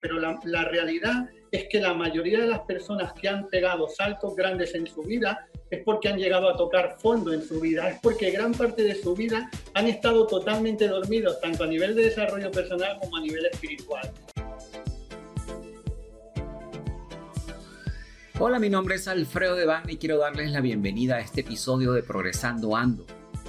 pero la, realidad es que la mayoría de las personas que han pegado saltos grandes en su vida es porque han llegado a tocar fondo en su vida, es porque gran parte de su vida han estado totalmente dormidos, tanto a nivel de desarrollo personal como a nivel espiritual. Hola, mi nombre es Alfredo Devane y quiero darles la bienvenida a este episodio de Progresando Ando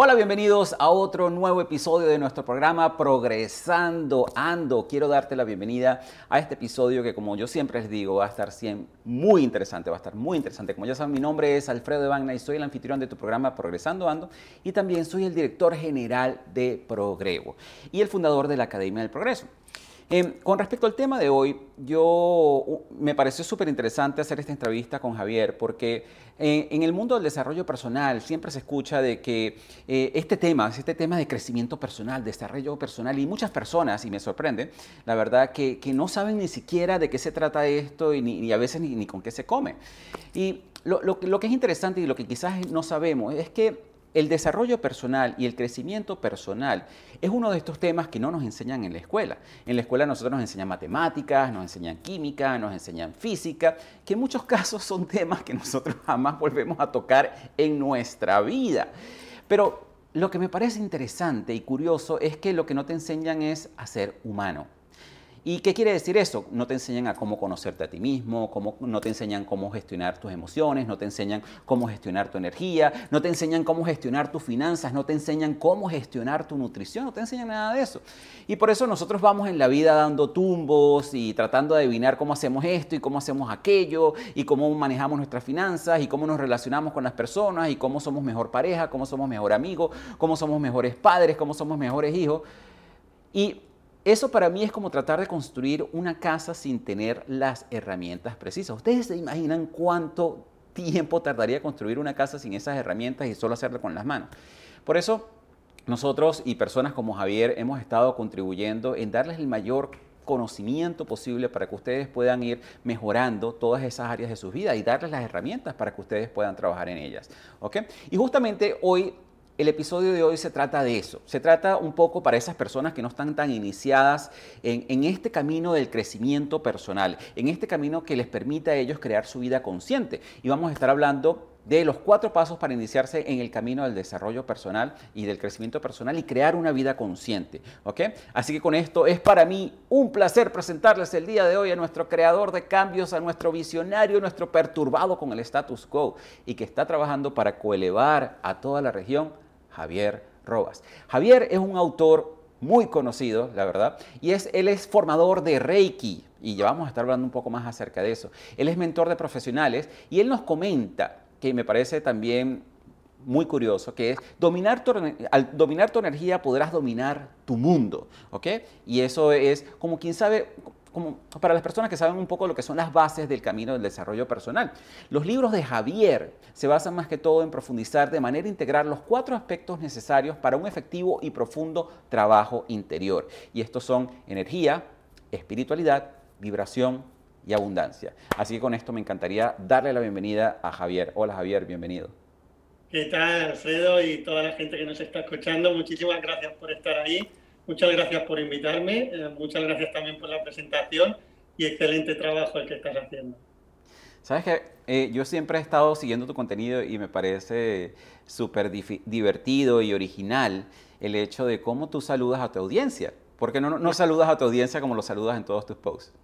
Hola, bienvenidos a otro nuevo episodio de nuestro programa Progresando Ando. Quiero darte la bienvenida a este episodio que como yo siempre les digo va a estar muy interesante, va a estar muy interesante. Como ya saben, mi nombre es Alfredo Evagna y soy el anfitrión de tu programa Progresando Ando y también soy el director general de Progrevo y el fundador de la Academia del Progreso. Em, con respecto al tema de hoy, yo me pareció súper interesante hacer esta entrevista con Javier porque eh, en el mundo del desarrollo personal siempre se escucha de que eh, este tema, este tema de crecimiento personal, desarrollo personal y muchas personas, y me sorprende, la verdad, que, no saben ni siquiera de qué se trata esto y, ni, a veces ni, con qué se come. Y lo que es interesante y lo que quizás no sabemos es que el desarrollo personal y el crecimiento personal es uno de estos temas que no nos enseñan en la escuela. En la escuela nosotros nos enseñan matemáticas, nos enseñan química, nos enseñan física, que en muchos casos son temas que nosotros jamás volvemos a tocar en nuestra vida. Pero lo que me parece interesante y curioso es que lo que no te enseñan es a ser humano. ¿Y qué quiere decir eso? No te enseñan a cómo conocerte a ti mismo, cómo, no te enseñan cómo gestionar tus emociones, no te enseñan cómo gestionar tu energía, no te enseñan cómo gestionar tus finanzas, no te enseñan cómo gestionar tu nutrición, no te enseñan nada de eso. Y por eso nosotros vamos en la vida dando tumbos y tratando de adivinar cómo hacemos esto y cómo hacemos aquello y cómo manejamos nuestras finanzas y cómo nos relacionamos con las personas y cómo somos mejor pareja, cómo somos mejor amigos, cómo somos mejores padres, cómo somos mejores hijos. Y eso para mí es como tratar de construir una casa sin tener las herramientas precisas. ¿Ustedes se imaginan cuánto tiempo tardaría construir una casa sin esas herramientas y solo hacerlo con las manos? Por eso nosotros y personas como Javier hemos estado contribuyendo en darles el mayor conocimiento posible para que ustedes puedan ir mejorando todas esas áreas de su vida y darles las herramientas para que ustedes puedan trabajar en ellas. ¿ok? Y justamente hoy el episodio de hoy se trata de eso. Se trata un poco para esas personas que no están tan iniciadas en, este camino del crecimiento personal, en este camino que les permita a ellos crear su vida consciente. Y vamos a estar hablando de los cuatro pasos para iniciarse en el camino del desarrollo personal y del crecimiento personal y crear una vida consciente. Así que con esto es para mí un placer presentarles el día de hoy a nuestro creador de cambios, a nuestro visionario, nuestro perturbado con el status quo y que está trabajando para coelevar a toda la región Javier Robas. Javier es un autor muy conocido, la verdad, y es, él es formador de Reiki, y ya vamos a estar hablando un poco más acerca de eso. Él es mentor de profesionales y él nos comenta, que me parece también muy curioso, que es dominar al dominar tu energía podrás dominar tu mundo, ¿ok? Y eso es como quien sabe, para las personas que saben un poco lo que son las bases del camino del desarrollo personal. Los libros de Javier se basan más que todo en profundizar de manera integral los cuatro aspectos necesarios para un efectivo y profundo trabajo interior. Y estos son energía, espiritualidad, vibración y abundancia. Así que con esto me encantaría darle la bienvenida a Javier. Hola Javier, bienvenido. ¿Qué tal, Alfredo y toda la gente que nos está escuchando? Muchísimas gracias por estar ahí Muchas gracias por invitarme, eh, muchas gracias también por la presentación y excelente trabajo el que estás haciendo. Sabes que eh, yo siempre he estado siguiendo tu contenido y me parece súper divertido y original el hecho de cómo tú saludas a tu audiencia. porque no, no saludas a tu audiencia como lo saludas en todos tus posts?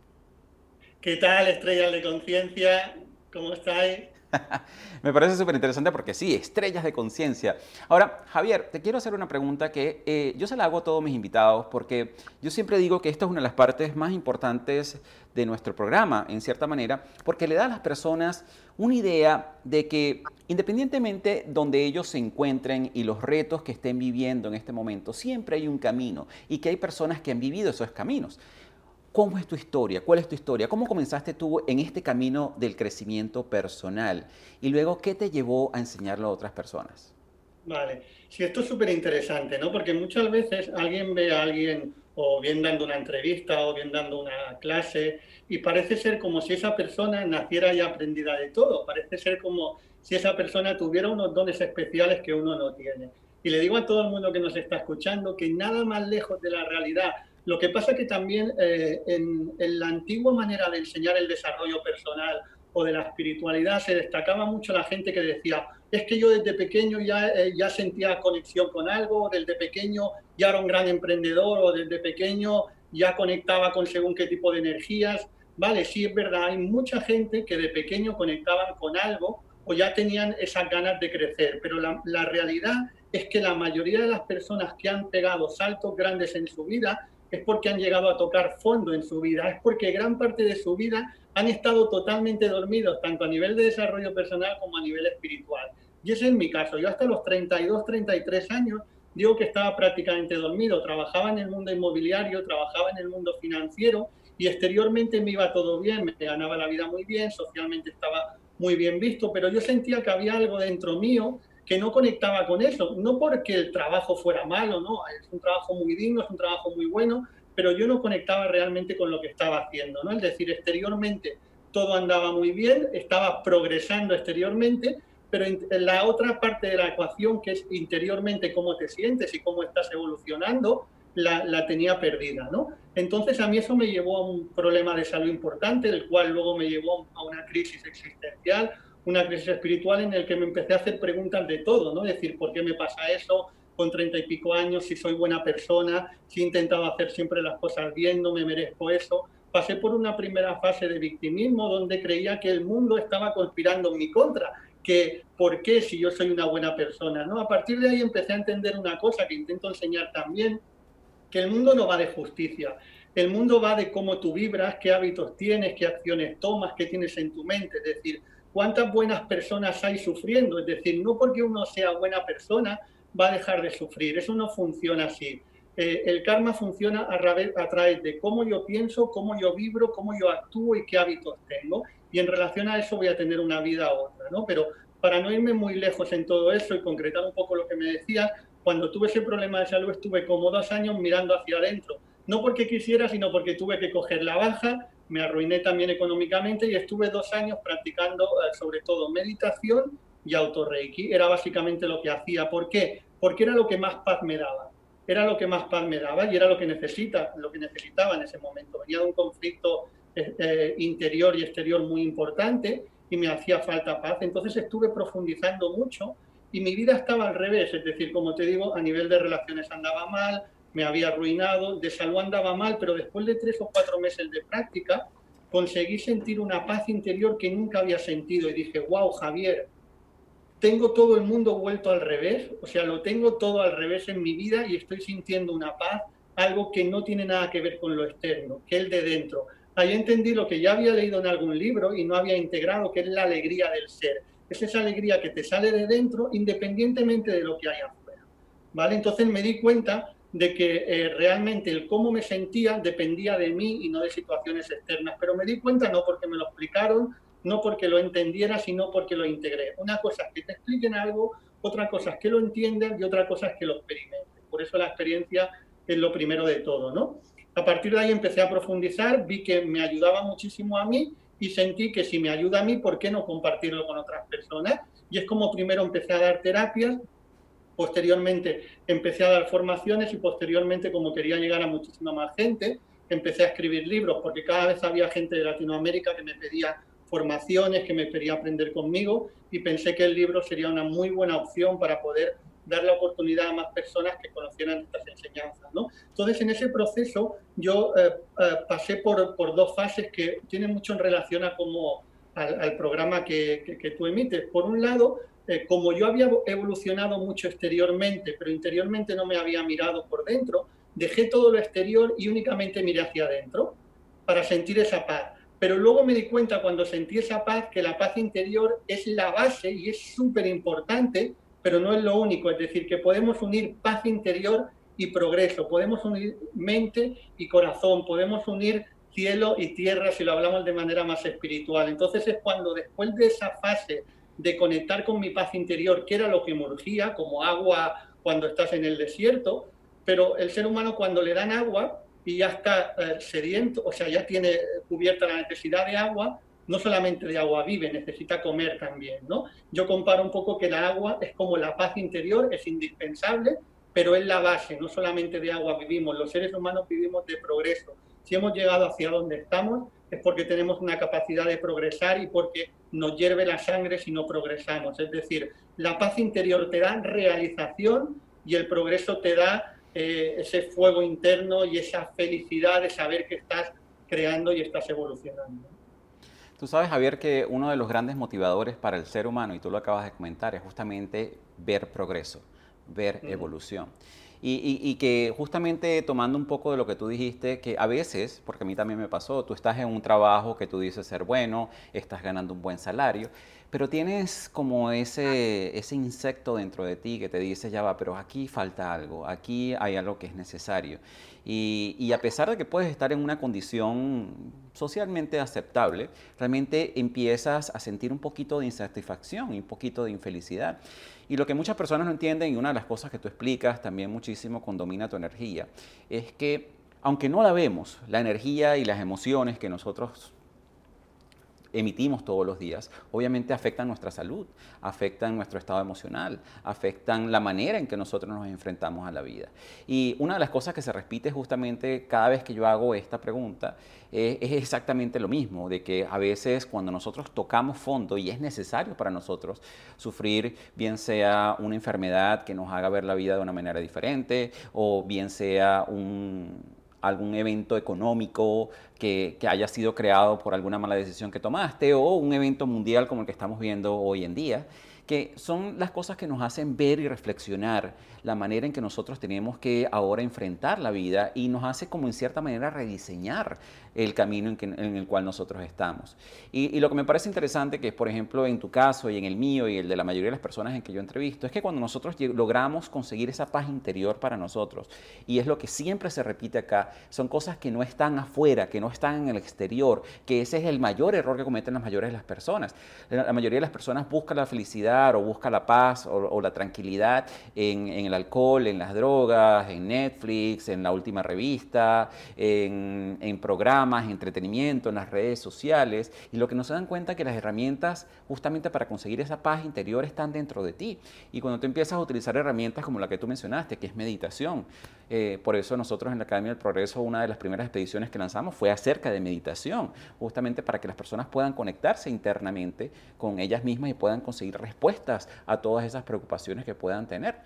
¿Qué tal, estrellas de conciencia? ¿Cómo estáis? Me parece súper interesante porque sí, estrellas de conciencia. Ahora, Javier, te quiero hacer una pregunta que eh, yo se la hago a todos mis invitados porque yo siempre digo que esta es una de las partes más importantes de nuestro programa, en cierta manera, porque le da a las personas una idea de que independientemente donde ellos se encuentren y los retos que estén viviendo en este momento, siempre hay un camino y que hay personas que han vivido esos caminos. ¿Cómo es tu historia? ¿Cuál es tu historia? ¿Cómo comenzaste tú en este camino del crecimiento personal? Y luego, ¿qué te llevó a enseñarlo a otras personas? Vale, sí, esto es súper interesante, ¿no? Porque muchas veces alguien ve a alguien o bien dando una entrevista o bien dando una clase y parece ser como si esa persona naciera ya aprendida de todo, parece ser como si esa persona tuviera unos dones especiales que uno no tiene. Y le digo a todo el mundo que nos está escuchando que nada más lejos de la realidad lo que pasa es que también eh, en, la antigua manera de enseñar el desarrollo personal o de la espiritualidad se destacaba mucho la gente que decía, es que yo desde pequeño ya, eh, ya sentía conexión con algo, desde pequeño ya era un gran emprendedor o desde pequeño ya conectaba con según qué tipo de energías. Vale, sí es verdad, hay mucha gente que de pequeño conectaban con algo o ya tenían esas ganas de crecer, pero la, la realidad es que la mayoría de las personas que han pegado saltos grandes en su vida es porque han llegado a tocar fondo en su vida, es porque gran parte de su vida han estado totalmente dormidos, tanto a nivel de desarrollo personal como a nivel espiritual. Y ese es mi caso. Yo hasta los 32, 33 años digo que estaba prácticamente dormido. Trabajaba en el mundo inmobiliario, trabajaba en el mundo financiero y exteriormente me iba todo bien, me ganaba la vida muy bien, socialmente estaba muy bien visto, pero yo sentía que había algo dentro mío que no conectaba con eso, no porque el trabajo fuera malo, no, es un trabajo muy digno, es un trabajo muy bueno, pero yo no conectaba realmente con lo que estaba haciendo, ¿no? Es decir, exteriormente todo andaba muy bien, estaba progresando exteriormente, pero en la otra parte de la ecuación, que es interiormente cómo te sientes y cómo estás evolucionando, la, la, tenía perdida, ¿no? Entonces a mí eso me llevó a un problema de salud importante, el cual luego me llevó a una crisis existencial, una crisis espiritual en el que me empecé a hacer preguntas de todo, ¿no? Es decir, ¿por qué me pasa eso? Con treinta y pico años, si soy buena persona, si he intentado hacer siempre las cosas bien, no me merezco eso. Pasé por una primera fase de victimismo donde creía que el mundo estaba conspirando en mi contra, que por qué si yo soy una buena persona, ¿no? A partir de ahí empecé a entender una cosa que intento enseñar también, que el mundo no va de justicia, el mundo va de cómo tú vibras, qué hábitos tienes, qué acciones tomas, qué tienes en tu mente, es decir, cuántas buenas personas hay sufriendo. Es decir, no porque uno sea buena persona va a dejar de sufrir. Eso no funciona así. Eh, el karma funciona a través, de cómo yo pienso, cómo yo vibro, cómo yo actúo y qué hábitos tengo. Y en relación a eso voy a tener una vida u otra, ¿no? Pero para no irme muy lejos en todo eso y concretar un poco lo que me decía, cuando tuve ese problema de salud estuve como dos años mirando hacia adentro. No porque quisiera, sino porque tuve que coger la baja, me arruiné también económicamente y estuve dos años practicando eh, sobre todo meditación y autorreiki. Era básicamente lo que hacía. ¿Por qué? Porque era lo que más paz me daba. Era lo que más paz me daba y era lo que necesita, lo que necesitaba en ese momento. Venía de un conflicto eh, eh, interior y exterior muy importante y me hacía falta paz. Entonces estuve profundizando mucho y mi vida estaba al revés. Es decir, como te digo, a nivel de relaciones andaba mal, me había arruinado, de salud andaba mal, pero después de tres o cuatro meses de práctica conseguí sentir una paz interior que nunca había sentido y dije, wow, Javier, tengo todo el mundo vuelto al revés, o sea, lo tengo todo al revés en mi vida y estoy sintiendo una paz, algo que no tiene nada que ver con lo externo, que el de dentro. Ahí entendí lo que ya había leído en algún libro y no había integrado, que es la alegría del ser. Es esa alegría que te sale de dentro independientemente de lo que hay afuera. ¿Vale? Entonces me di cuenta de que eh, realmente el cómo me sentía dependía de mí y no de situaciones externas. Pero me di cuenta no porque me lo explicaron, no porque lo entendiera, sino porque lo integré. Una cosa es que te expliquen algo, otra cosa es que lo entiendan y otra cosa es que lo experimenten. Por eso la experiencia es lo primero de todo, ¿no? A partir de ahí empecé a profundizar, vi que me ayudaba muchísimo a mí y sentí que si me ayuda a mí, ¿por qué no compartirlo con otras personas? Y es como primero empecé a dar terapias, Posteriormente empecé a dar formaciones y posteriormente, como quería llegar a muchísima más gente, empecé a escribir libros porque cada vez había gente de Latinoamérica que me pedía formaciones, que me quería aprender conmigo y pensé que el libro sería una muy buena opción para poder dar la oportunidad a más personas que conocieran estas enseñanzas. Entonces, en ese proceso yo eh, eh, pasé por, por, dos fases que tienen mucho en relación a cómo, al, programa que, que, tú emites. Por un lado, eh, como yo había evolucionado mucho exteriormente, pero interiormente no me había mirado por dentro, dejé todo lo exterior y únicamente miré hacia adentro para sentir esa paz. Pero luego me di cuenta cuando sentí esa paz que la paz interior es la base y es súper importante, pero no es lo único. Es decir, que podemos unir paz interior y progreso, podemos unir mente y corazón, podemos unir cielo y tierra si lo hablamos de manera más espiritual. Entonces es cuando después de esa fase de conectar con mi paz interior, que era lo que me urgía, como agua cuando estás en el desierto, pero el ser humano cuando le dan agua y ya está eh, sediento, o sea, ya tiene cubierta la necesidad de agua, no solamente de agua vive, necesita comer también, ¿no? Yo comparo un poco que la agua es como la paz interior, es indispensable, pero es la base, no solamente de agua vivimos, los seres humanos vivimos de progreso. Si hemos llegado hacia donde estamos es porque tenemos una capacidad de progresar y porque nos hierve la sangre si no progresamos. Es decir, la paz interior te da realización y el progreso te da eh, ese fuego interno y esa felicidad de saber que estás creando y estás evolucionando. Tú sabes, Javier, que uno de los grandes motivadores para el ser humano, y tú lo acabas de comentar, es justamente ver progreso, ver evolución. Y, que justamente tomando un poco de lo que tú dijiste, que a veces, porque a mí también me pasó, tú estás en un trabajo que tú dices ser bueno, estás ganando un buen salario, pero tienes como ese, ese insecto dentro de ti que te dice, ya va, pero aquí falta algo, aquí hay algo que es necesario. Y, y, a pesar de que puedes estar en una condición socialmente aceptable, realmente empiezas a sentir un poquito de insatisfacción y un poquito de infelicidad. Y lo que muchas personas no entienden, y una de las cosas que tú explicas también muchísimo con Domina tu energía, es que aunque no la vemos, la energía y las emociones que nosotros emitimos todos los días, obviamente afectan nuestra salud, afectan nuestro estado emocional, afectan la manera en que nosotros nos enfrentamos a la vida. Y una de las cosas que se repite justamente cada vez que yo hago esta pregunta es exactamente lo mismo, de que a veces cuando nosotros tocamos fondo y es necesario para nosotros sufrir, bien sea una enfermedad que nos haga ver la vida de una manera diferente o bien sea un algún evento económico que, haya sido creado por alguna mala decisión que tomaste o un evento mundial como el que estamos viendo hoy en día que son las cosas que nos hacen ver y reflexionar la manera en que nosotros tenemos que ahora enfrentar la vida y nos hace como en cierta manera rediseñar el camino en, el cual nosotros estamos. Y, lo que me parece interesante, que es por ejemplo en tu caso y en el mío y el de la mayoría de las personas en que yo entrevisto, es que cuando nosotros logramos conseguir esa paz interior para nosotros, y es lo que siempre se repite acá, son cosas que no están afuera, que no están en el exterior, que ese es el mayor error que cometen las mayores de las personas. La mayoría de las personas busca la felicidad o busca la paz o, la tranquilidad en, el alcohol, en las drogas, en Netflix, en la última revista, en programas entretenimiento, en las redes sociales, y lo que no se dan cuenta es que las herramientas justamente para conseguir esa paz interior están dentro de ti. Y cuando tú empiezas a utilizar herramientas como la que tú mencionaste, que es meditación, eh, por eso nosotros en la Academia del Progreso, una de las primeras expediciones que lanzamos fue acerca de meditación, justamente para que las personas puedan conectarse internamente con ellas mismas y puedan conseguir respuestas a todas esas preocupaciones que puedan tener.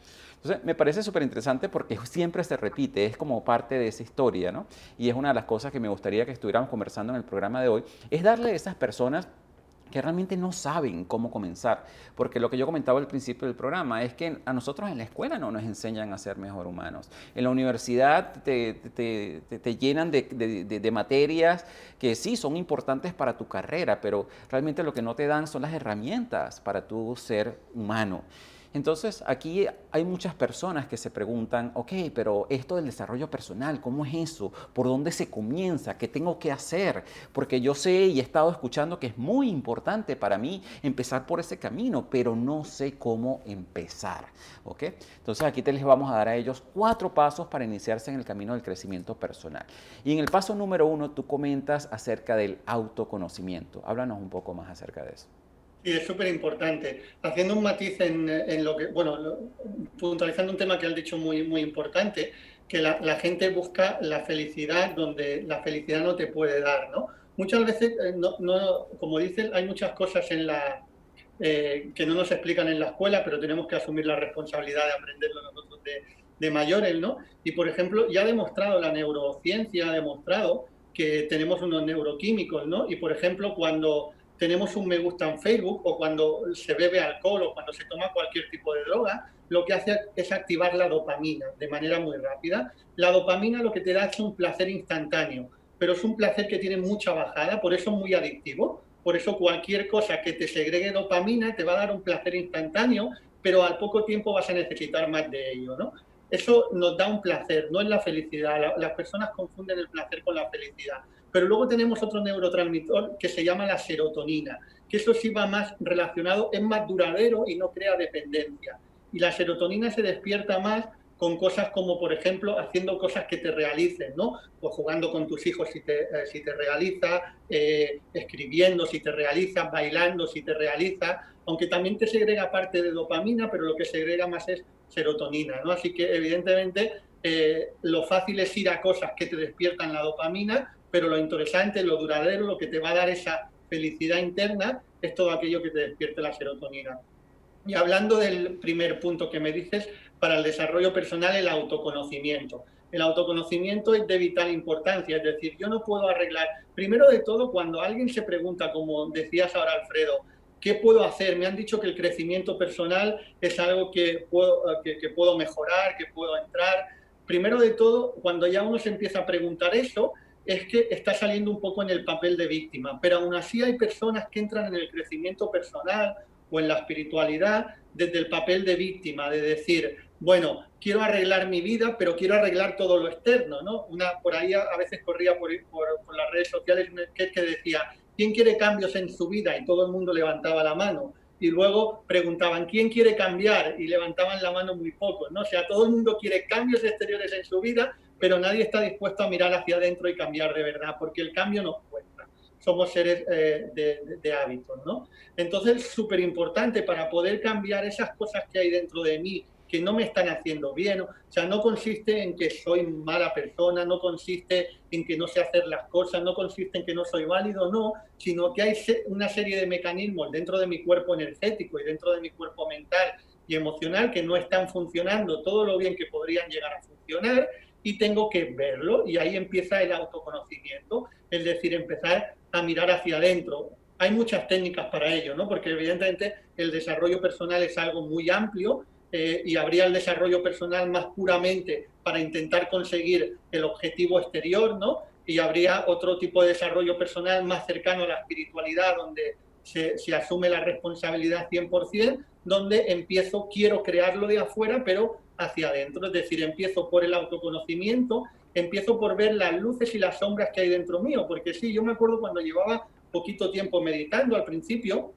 Entonces, me parece súper interesante porque siempre se repite, es como parte de esa historia, ¿no? Y es una de las cosas que me gustaría que estuviéramos conversando en el programa de hoy, es darle a esas personas que realmente no saben cómo comenzar. Porque lo que yo comentaba al principio del programa es que a nosotros en la escuela no nos enseñan a ser mejor humanos. En la universidad te, te, llenan de, materias que sí son importantes para tu carrera, pero realmente lo que no te dan son las herramientas para tu ser humano. Entonces, aquí hay muchas personas que se preguntan, ok, pero esto del desarrollo personal, ¿cómo es eso? ¿Por dónde se comienza? ¿Qué tengo que hacer? Porque yo sé y he estado escuchando que es muy importante para mí empezar por ese camino, pero no sé cómo empezar, ¿ok? Entonces, aquí te les vamos a dar a ellos cuatro pasos para iniciarse en el camino del crecimiento personal. Y en el paso número uno, tú comentas acerca del autoconocimiento. Háblanos un poco más acerca de eso. Sí, es súper importante. Haciendo un matiz en, lo que, bueno, puntualizando un tema que has dicho muy, muy importante, que la, gente busca la felicidad donde la felicidad no te puede dar, ¿no? Muchas veces, eh, no, como dicen, hay muchas cosas en la, eh, que no nos explican en la escuela, pero tenemos que asumir la responsabilidad de aprenderlo nosotros de, de mayores, ¿no? Y, por ejemplo, ya ha demostrado, la neurociencia ha demostrado que tenemos unos neuroquímicos, ¿no? Y, por ejemplo, cuando tenemos un me gusta en Facebook o cuando se bebe alcohol o cuando se toma cualquier tipo de droga, lo que hace es activar la dopamina de manera muy rápida. La dopamina lo que te da es un placer instantáneo, pero es un placer que tiene mucha bajada, por eso es muy adictivo. Por eso cualquier cosa que te segregue dopamina te va a dar un placer instantáneo, pero al poco tiempo vas a necesitar más de ello, ¿no? Eso nos da un placer, no es la felicidad. las personas confunden el placer con la felicidad. Pero luego tenemos otro neurotransmisor que se llama la serotonina, que eso sí va más relacionado, es más duradero y no crea dependencia. Y la serotonina se despierta más con cosas como, por ejemplo, haciendo cosas que te realicen, ¿no? Pues jugando con tus hijos si te, eh, si te realiza, eh, escribiendo si te realiza, bailando si te realiza, aunque también te segrega parte de dopamina, pero lo que segrega más es serotonina, ¿no? Así que evidentemente eh, lo fácil es ir a cosas que te despiertan la dopamina, pero lo interesante, lo duradero, lo que te va a dar esa felicidad interna es todo aquello que te despierte la serotonina. Y hablando del primer punto que me dices, para el desarrollo personal, el autoconocimiento. El autoconocimiento es de vital importancia, es decir, yo no puedo arreglar, primero de todo, cuando alguien se pregunta, como decías ahora Alfredo, ¿qué puedo hacer? Me han dicho que el crecimiento personal es algo que puedo, que, puedo mejorar, que puedo entrar. Primero de todo, cuando ya uno se empieza a preguntar eso, es que está saliendo un poco en el papel de víctima, pero aún así hay personas que entran en el crecimiento personal o en la espiritualidad desde el papel de víctima, de decir, bueno, quiero arreglar mi vida, pero quiero arreglar todo lo externo, ¿no? Una, por ahí a, veces corría por, por, las redes sociales que decía, ¿quién quiere cambios en su vida? Y todo el mundo levantaba la mano. Y luego preguntaban, ¿quién quiere cambiar? Y levantaban la mano muy pocos, ¿no? O sea, todo el mundo quiere cambios exteriores en su vida, pero nadie está dispuesto a mirar hacia adentro y cambiar de verdad, porque el cambio nos cuesta somos seres eh, de, hábitos, ¿no? Entonces, es súper importante para poder cambiar esas cosas que hay dentro de mí que no me están haciendo bien. O sea, no consiste en que soy mala persona, no consiste en que no sé hacer las cosas, no consiste en que no soy válido, no, sino que hay una serie de mecanismos dentro de mi cuerpo energético y dentro de mi cuerpo mental y emocional que no están funcionando todo lo bien que podrían llegar a funcionar y tengo que verlo y ahí empieza el autoconocimiento, es decir, empezar a mirar hacia adentro. Hay muchas técnicas para ello, ¿no? Porque evidentemente el desarrollo personal es algo muy amplio eh, y habría el desarrollo personal más puramente para intentar conseguir el objetivo exterior, ¿no? Y habría otro tipo de desarrollo personal más cercano a la espiritualidad, donde se, asume la responsabilidad 100%, donde empiezo, quiero crearlo de afuera, pero hacia adentro. Es decir, empiezo por el autoconocimiento empiezo por ver las luces y las sombras que hay dentro mío, porque sí, yo me acuerdo cuando llevaba poquito tiempo meditando al principio,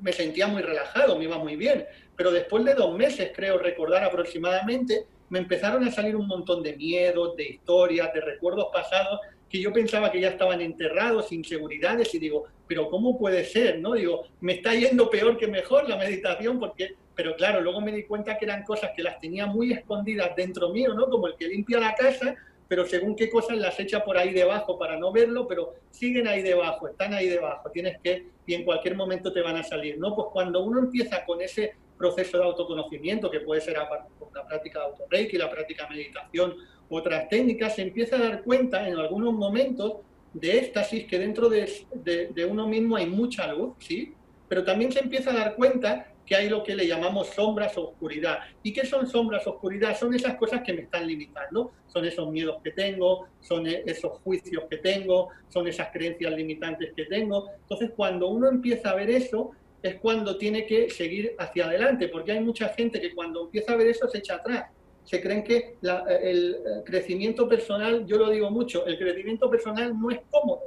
me sentía muy relajado, me iba muy bien, pero después de dos meses, creo recordar aproximadamente, me empezaron a salir un montón de miedos, de historias, de recuerdos pasados que yo pensaba que ya estaban enterrados, inseguridades, y digo, pero ¿cómo puede ser? ¿No? Digo, me está yendo peor que mejor la meditación, porque, pero claro, luego me di cuenta que eran cosas que las tenía muy escondidas dentro mío, ¿no? Como el que limpia la casa, pero según qué cosas las echa por ahí debajo para no verlo, pero siguen ahí debajo, están ahí debajo, tienes que, y en cualquier momento te van a salir, ¿no? Pues cuando uno empieza con ese proceso de autoconocimiento, que puede ser la práctica de autorreiki, la práctica de meditación, otras técnicas, se empieza a dar cuenta en algunos momentos de éxtasis que dentro de, uno mismo hay mucha luz, ¿sí? Pero también se empieza a dar cuenta que hay lo que le llamamos sombras o oscuridad. ¿Y qué son sombras o oscuridad? Son esas cosas que me están limitando, son esos miedos que tengo, son e-, esos juicios que tengo, son esas creencias limitantes que tengo. Entonces, cuando uno empieza a ver eso, es cuando tiene que seguir hacia adelante, porque hay mucha gente que cuando empieza a ver eso se echa atrás. Se creen que el crecimiento personal, yo lo digo mucho, el crecimiento personal no es cómodo,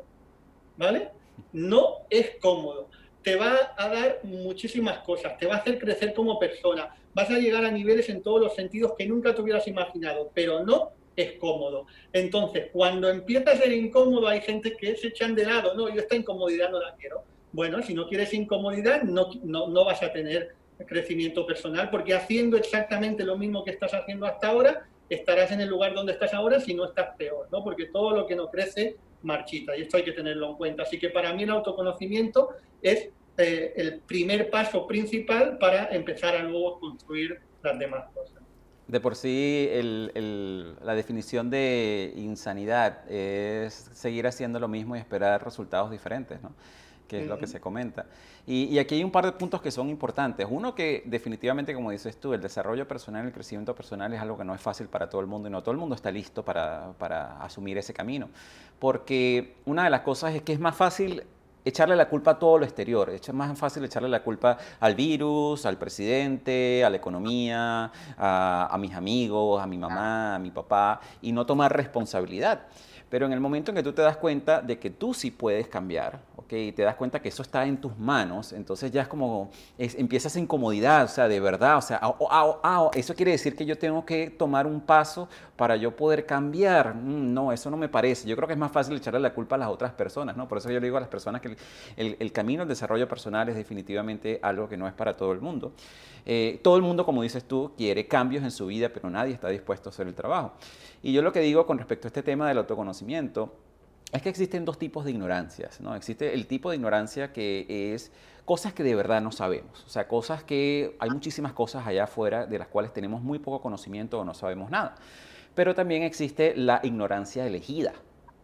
¿vale? No es cómodo te va a dar muchísimas cosas, te va a hacer crecer como persona, vas a llegar a niveles en todos los sentidos que nunca te hubieras imaginado, pero no es cómodo. Entonces, cuando empieza a ser incómodo, hay gente que se echan de lado, no, yo esta incomodidad no la quiero. Bueno, si no quieres incomodidad, no, no, no vas a tener crecimiento personal, porque haciendo exactamente lo mismo que estás haciendo hasta ahora, estarás en el lugar donde estás ahora si no estás peor, ¿no? Porque todo lo que no crece marchita y esto hay que tenerlo en cuenta. Así que para mí el autoconocimiento es eh, el primer paso principal para empezar a luego construir las demás cosas. De por sí, la definición de insanidad es seguir haciendo lo mismo y esperar resultados diferentes, ¿no? Que es lo que se comenta. Y, y, aquí hay un par de puntos que son importantes. Uno que definitivamente, como dices tú, el desarrollo personal, el crecimiento personal es algo que no es fácil para todo el mundo y no todo el mundo está listo para, para asumir ese camino. Porque una de las cosas es que es más fácil echarle la culpa a todo lo exterior. Es más fácil echarle la culpa al virus, al presidente, a la economía, a, a mis amigos, a mi mamá, a mi papá, y no tomar responsabilidad. Pero en el momento en que tú te das cuenta de que tú sí puedes cambiar, ¿ok? Y te das cuenta que eso está en tus manos, entonces ya es como, es, empieza esa incomodidad, o sea, de verdad, o sea, eso quiere decir que yo tengo que tomar un paso para yo poder cambiar. Mm, no, eso no me parece. Yo creo que es más fácil echarle la culpa a las otras personas, ¿no? Por eso yo le digo a las personas que el, el, camino al desarrollo personal es definitivamente algo que no es para todo el mundo. Eh, todo el mundo, como dices tú, quiere cambios en su vida, pero nadie está dispuesto a hacer el trabajo. Y yo lo que digo con respecto a este tema del autoconocimiento es que existen dos tipos de ignorancias, ¿no? Existe el tipo de ignorancia que es cosas que de verdad no sabemos, o sea, cosas que hay muchísimas cosas allá afuera de las cuales tenemos muy poco conocimiento o no sabemos nada. Pero también existe la ignorancia elegida.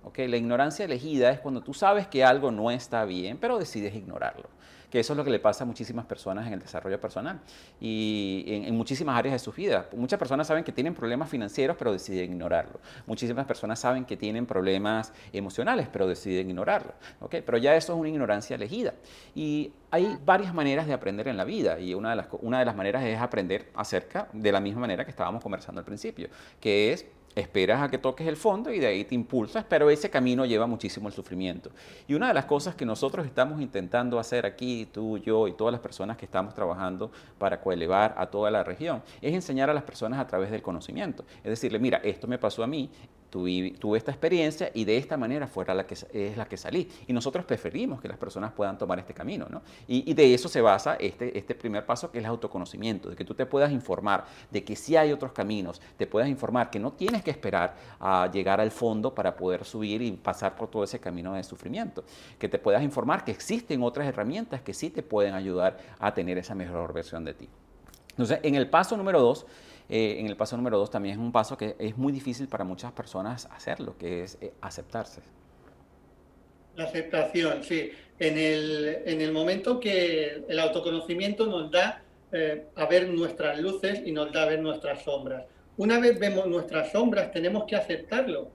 ¿ok? La ignorancia elegida es cuando tú sabes que algo no está bien, pero decides ignorarlo que eso es lo que le pasa a muchísimas personas en el desarrollo personal y en, muchísimas áreas de su vida. Muchas personas saben que tienen problemas financieros, pero deciden ignorarlo. Muchísimas personas saben que tienen problemas emocionales, pero deciden ignorarlo. ¿okay? Pero ya eso es una ignorancia elegida. Y hay varias maneras de aprender en la vida y una de, las, una de las maneras es aprender acerca de la misma manera que estábamos conversando al principio, que es esperas a que toques el fondo y de ahí te impulsas, pero ese camino lleva muchísimo el sufrimiento. Y una de las cosas que nosotros estamos intentando hacer aquí, tú, yo y todas las personas que estamos trabajando para coelevar a toda la región, es enseñar a las personas a través del conocimiento. Es decirle, mira, esto me pasó a mí, tuve, esta experiencia y de esta manera fuera la que es la que salí. Y nosotros preferimos que las personas puedan tomar este camino, ¿no? Y, de eso se basa este, este primer paso que es el autoconocimiento, de que tú te puedas informar de que sí hay otros caminos, te puedas informar que no tienes que esperar a llegar al fondo para poder subir y pasar por todo ese camino de sufrimiento, que te puedas informar que existen otras herramientas que sí te pueden ayudar a tener esa mejor versión de ti. Entonces, en el paso número dos, eh, en el paso número dos también es un paso que es muy difícil para muchas personas hacerlo, que es eh, aceptarse. La aceptación, sí. En el, en el momento que el autoconocimiento nos da eh, a ver nuestras luces y nos da a ver nuestras sombras. Una vez vemos nuestras sombras, tenemos que aceptarlo.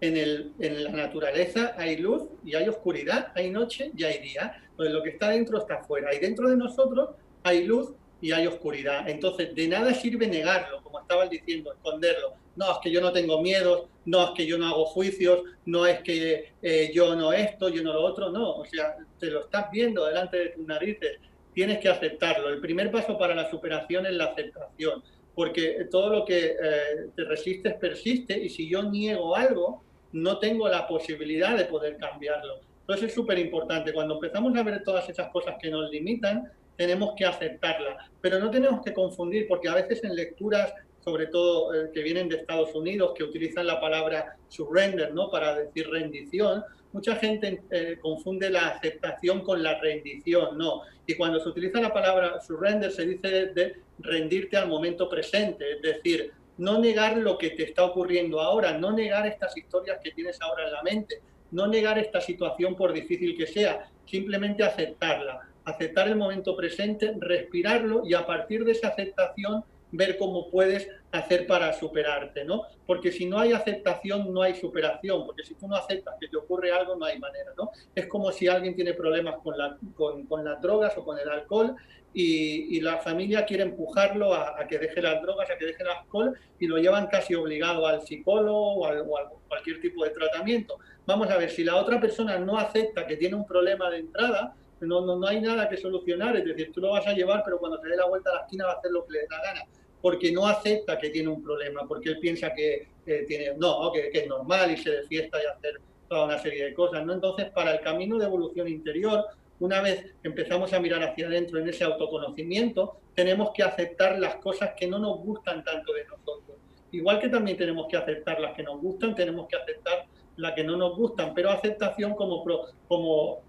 En, el, en la naturaleza hay luz y hay oscuridad, hay noche y hay día. Entonces lo que está dentro está afuera. Y dentro de nosotros hay luz y hay oscuridad. Entonces, de nada sirve negarlo, como estaban diciendo, esconderlo. No, es que yo no tengo miedo, no es que yo no hago juicios, no es que eh, yo no esto, yo no lo otro, no. O sea, te lo estás viendo delante de tus narices, tienes que aceptarlo. El primer paso para la superación es la aceptación, porque todo lo que eh, te resistes persiste y si yo niego algo, no tengo la posibilidad de poder cambiarlo. Entonces es súper importante. Cuando empezamos a ver todas esas cosas que nos limitan, tenemos que aceptarla. Pero no tenemos que confundir, porque a veces en lecturas, sobre todo eh, que vienen de Estados Unidos, que utilizan la palabra surrender, ¿no? Para decir rendición, mucha gente eh, confunde la aceptación con la rendición, no. Y cuando se utiliza la palabra surrender, se dice de rendirte al momento presente, es decir, no negar lo que te está ocurriendo ahora, no negar estas historias que tienes ahora en la mente, no negar esta situación por difícil que sea, simplemente aceptarla aceptar el momento presente, respirarlo y a partir de esa aceptación ver cómo puedes hacer para superarte, ¿no? Porque si no hay aceptación, no hay superación, porque si tú no aceptas que te ocurre algo, no hay manera, ¿no? Es como si alguien tiene problemas con, la, con, con las drogas o con el alcohol y, la familia quiere empujarlo a, que deje las drogas, a que deje el alcohol y lo llevan casi obligado al psicólogo o, o a cualquier tipo de tratamiento. Vamos a ver, si la otra persona no acepta que tiene un problema de entrada, no, no, no hay nada que solucionar, es decir, tú lo vas a llevar, pero cuando se dé la vuelta a la esquina va a hacer lo que le da gana, porque no acepta que tiene un problema, porque él piensa que tiene, no, que, que, es normal irse de fiesta y hacer toda una serie de cosas, ¿no? Entonces, para el camino de evolución interior, una vez empezamos a mirar hacia adentro en ese autoconocimiento, tenemos que aceptar las cosas que no nos gustan tanto de nosotros. Igual que también tenemos que aceptar las que nos gustan, tenemos que aceptar las que no nos gustan, pero aceptación como, como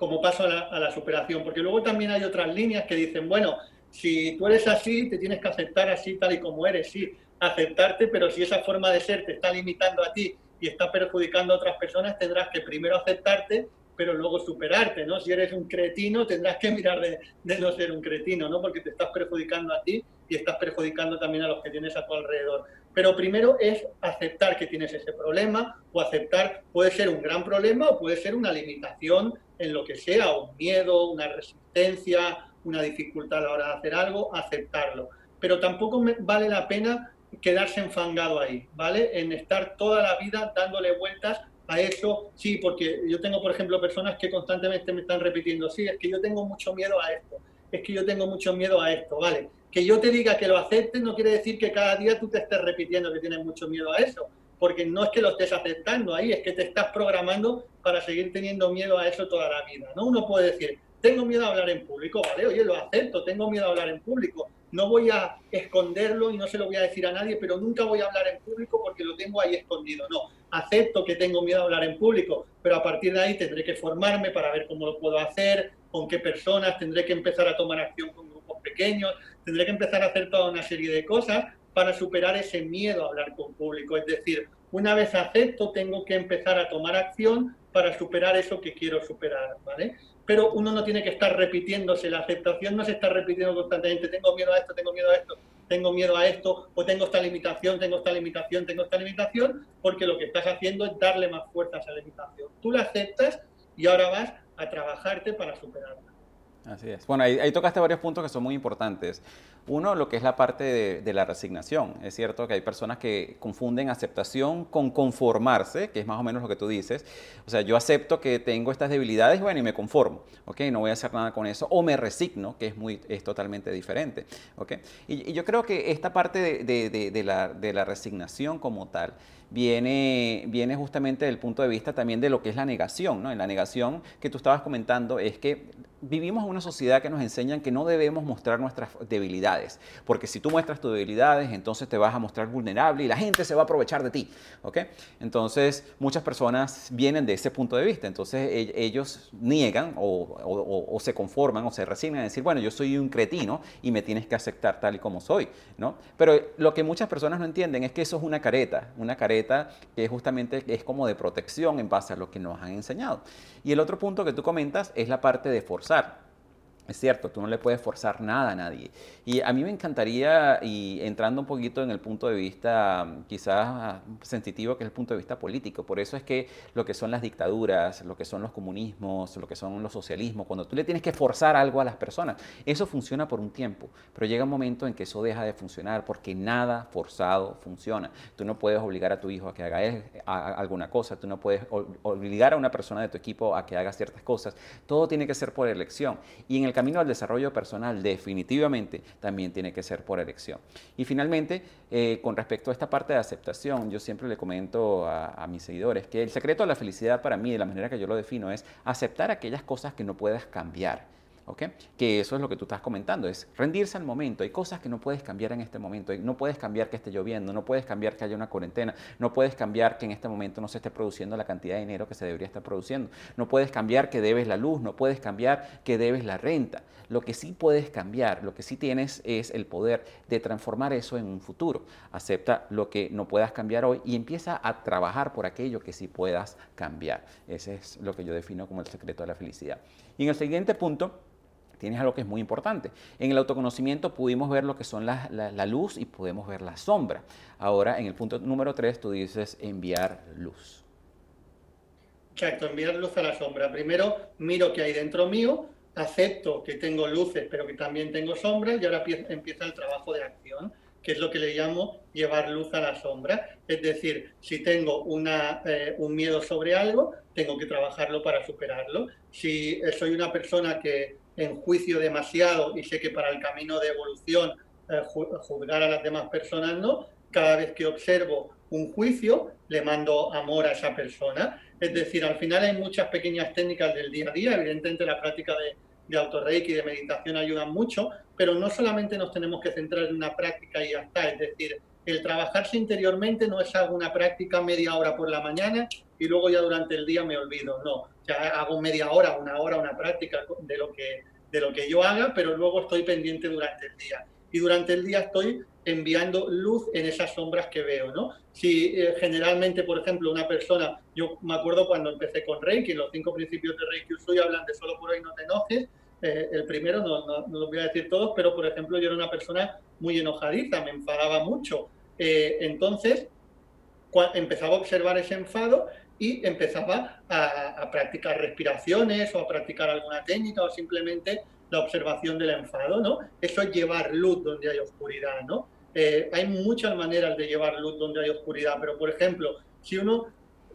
como paso a la, superación, porque luego también hay otras líneas que dicen, bueno, si tú eres así, te tienes que aceptar así tal y como eres, sí, aceptarte, pero si esa forma de ser te está limitando a ti y está perjudicando a otras personas, tendrás que primero aceptarte, pero luego superarte, ¿no? Si eres un cretino, tendrás que mirar de, de no ser un cretino, ¿no? Porque te estás perjudicando a ti y estás perjudicando también a los que tienes a tu alrededor. Pero primero es aceptar que tienes ese problema o aceptar, puede ser un gran problema o puede ser una limitación en lo que sea, un miedo, una resistencia, una dificultad a la hora de hacer algo, aceptarlo. Pero tampoco vale la pena quedarse enfangado ahí, ¿vale? En estar toda la vida dándole vueltas a eso, sí, porque yo tengo, por ejemplo, personas que constantemente me están repitiendo, sí, es que yo tengo mucho miedo a esto, es que yo tengo mucho miedo a esto, ¿vale? Que yo te diga que lo aceptes no quiere decir que cada día tú te estés repitiendo que tienes mucho miedo a eso, porque no es que lo estés aceptando ahí, es que te estás programando para seguir teniendo miedo a eso toda la vida, ¿no? Uno puede decir, tengo miedo a hablar en público, ¿vale? Oye, lo acepto, tengo miedo a hablar en público. No voy a esconderlo y no se lo voy a decir a nadie, pero nunca voy a hablar en público porque lo tengo ahí escondido. No, acepto que tengo miedo a hablar en público, pero a partir de ahí tendré que formarme para ver cómo lo puedo hacer, con qué personas, tendré que empezar a tomar acción con pequeños, tendré que empezar a hacer toda una serie de cosas para superar ese miedo a hablar con público. Es decir, una vez acepto, tengo que empezar a tomar acción para superar eso que quiero superar, ¿vale? Pero uno no tiene que estar repitiéndose, la aceptación no se está repitiendo constantemente, tengo miedo a esto, tengo miedo a esto, tengo miedo a esto, o tengo esta limitación, tengo esta limitación, tengo esta limitación, porque lo que estás haciendo es darle más fuerza a esa limitación. Tú la aceptas y ahora vas a trabajarte para superarla. Así es. Bueno, ahí, tocaste varios puntos que son muy importantes. Uno, lo que es la parte de, la resignación. Es cierto que hay personas que confunden aceptación con conformarse, que es más o menos lo que tú dices. O sea, yo acepto que tengo estas debilidades, bueno, y me conformo, ¿ok? No voy a hacer nada con eso. O me resigno, que es, muy, es totalmente diferente, ¿ok? Y, yo creo que esta parte de, la, de la resignación como tal, viene, viene justamente del punto de vista también de lo que es la negación. ¿no? En la negación que tú estabas comentando es que vivimos en una sociedad que nos enseñan que no debemos mostrar nuestras debilidades, porque si tú muestras tus debilidades, entonces te vas a mostrar vulnerable y la gente se va a aprovechar de ti. ¿okay? Entonces, muchas personas vienen de ese punto de vista, entonces e, ellos niegan o, o, se conforman o se resignan a decir, bueno, yo soy un cretino y me tienes que aceptar tal y como soy. ¿no? Pero lo que muchas personas no entienden es que eso es una careta, una careta que justamente es como de protección en base a lo que nos han enseñado. Y el otro punto que tú comentas es la parte de forzar. Es cierto, tú no le puedes forzar nada a nadie. Y a mí me encantaría, y entrando un poquito en el punto de vista quizás sensitivo, que es el punto de vista político, por eso es que lo que son las dictaduras, lo que son los comunismos, lo que son los socialismos, cuando tú le tienes que forzar algo a las personas, eso funciona por un tiempo, pero llega un momento en que eso deja de funcionar porque nada forzado funciona. Tú no puedes obligar a tu hijo a que haga alguna cosa, tú no puedes obligar a una persona de tu equipo a que haga ciertas cosas, todo tiene que ser por elección. Y en el camino al desarrollo personal definitivamente también tiene que ser por elección. Y finalmente, eh, con respecto a esta parte de aceptación, yo siempre le comento a, mis seguidores que el secreto de la felicidad para mí, de la manera que yo lo defino, es aceptar aquellas cosas que no puedas cambiar que eso es lo que tú estás comentando, es rendirse al momento. Hay cosas que no puedes cambiar en este momento. No puedes cambiar que esté lloviendo, no puedes cambiar que haya una cuarentena, no puedes cambiar que en este momento no se esté produciendo la cantidad de dinero que se debería estar produciendo. No puedes cambiar que debes la luz, no puedes cambiar que debes la renta. Lo que sí puedes cambiar, lo que sí tienes es el poder de transformar eso en un futuro. Acepta lo que no puedas cambiar hoy y empieza a trabajar por aquello que sí puedas cambiar. Ese es lo que yo defino como el secreto de la felicidad. Y en el siguiente punto, tienes algo que es muy importante. En el autoconocimiento pudimos ver lo que son la, la, luz y podemos ver la sombra. Ahora, en el punto número 3, tú dices enviar luz. Exacto, enviar luz a la sombra. Primero miro qué hay dentro mío, acepto que tengo luces, pero que también tengo sombras y ahora empieza el trabajo de acción, que es lo que le llamo llevar luz a la sombra. Es decir, si tengo una, eh, un miedo sobre algo, tengo que trabajarlo para superarlo. Si eh, soy una persona que en juicio demasiado y sé que para el camino de evolución eh, juzgar a las demás personas no, cada vez que observo un juicio le mando amor a esa persona. Es decir, al final hay muchas pequeñas técnicas del día a día, evidentemente la práctica de, de autorreiki y de meditación ayudan mucho, pero no solamente nos tenemos que centrar en una práctica y ya está, es decir, el trabajarse interiormente no es alguna práctica media hora por la mañana y luego ya durante el día me olvido, no, ya hago media hora, una hora, una práctica de lo que, de lo que yo haga, pero luego estoy pendiente durante el día. Y durante el día estoy enviando luz en esas sombras que veo, ¿no? Si eh, generalmente, por ejemplo, una persona, yo me acuerdo cuando empecé con Reiki, los cinco principios de Reiki Usui hablan de solo por hoy no te enojes, eh, el primero no, no, no, voy a decir todos, pero por ejemplo yo era una persona muy enojadiza, me enfadaba mucho. Eh, entonces, empezaba a observar ese enfado y empezaba a, practicar respiraciones o a practicar alguna técnica o simplemente la observación del enfado, ¿no? Eso es llevar luz donde hay oscuridad, ¿no? Eh, hay muchas maneras de llevar luz donde hay oscuridad, pero por ejemplo, si uno,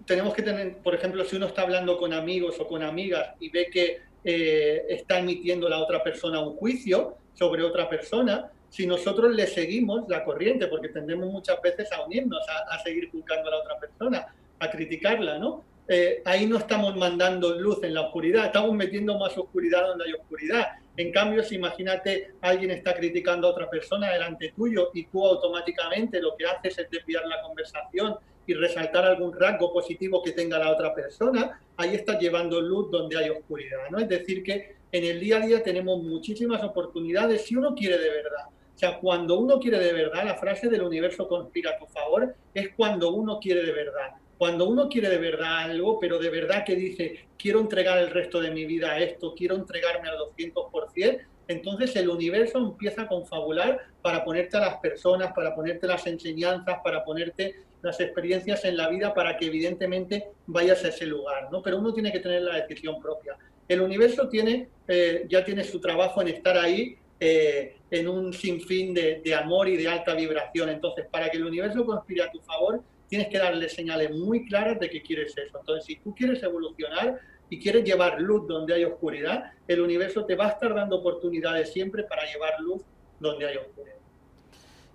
tenemos que tener, por ejemplo, si uno está hablando con amigos o con amigas y ve que eh, está emitiendo la otra persona un juicio sobre otra persona, si nosotros le seguimos la corriente, porque tendemos muchas veces a unirnos, a, a seguir juzgando a la otra persona, a criticarla, ¿no? Eh, ahí no estamos mandando luz en la oscuridad, estamos metiendo más oscuridad donde hay oscuridad. En cambio, si imagínate alguien está criticando a otra persona delante tuyo y tú automáticamente lo que haces es desviar la conversación y resaltar algún rasgo positivo que tenga la otra persona, ahí estás llevando luz donde hay oscuridad, ¿no? Es decir, que en el día a día tenemos muchísimas oportunidades si uno quiere de verdad. O sea, cuando uno quiere de verdad, la frase del universo conspira a tu favor es cuando uno quiere de verdad. Cuando uno quiere de verdad algo, pero de verdad que dice, quiero entregar el resto de mi vida a esto, quiero entregarme al 200%, entonces el universo empieza a confabular para ponerte a las personas, para ponerte las enseñanzas, para ponerte las experiencias en la vida para que evidentemente vayas a ese lugar, ¿no? Pero uno tiene que tener la decisión propia. El universo tiene, eh, ya tiene su trabajo en estar ahí eh, en un sinfín de, de amor y de alta vibración. Entonces, para que el universo conspire a tu favor, tienes que darle señales muy claras de que quieres eso. Entonces, si tú quieres evolucionar y quieres llevar luz donde hay oscuridad, el universo te va a estar dando oportunidades siempre para llevar luz donde hay oscuridad.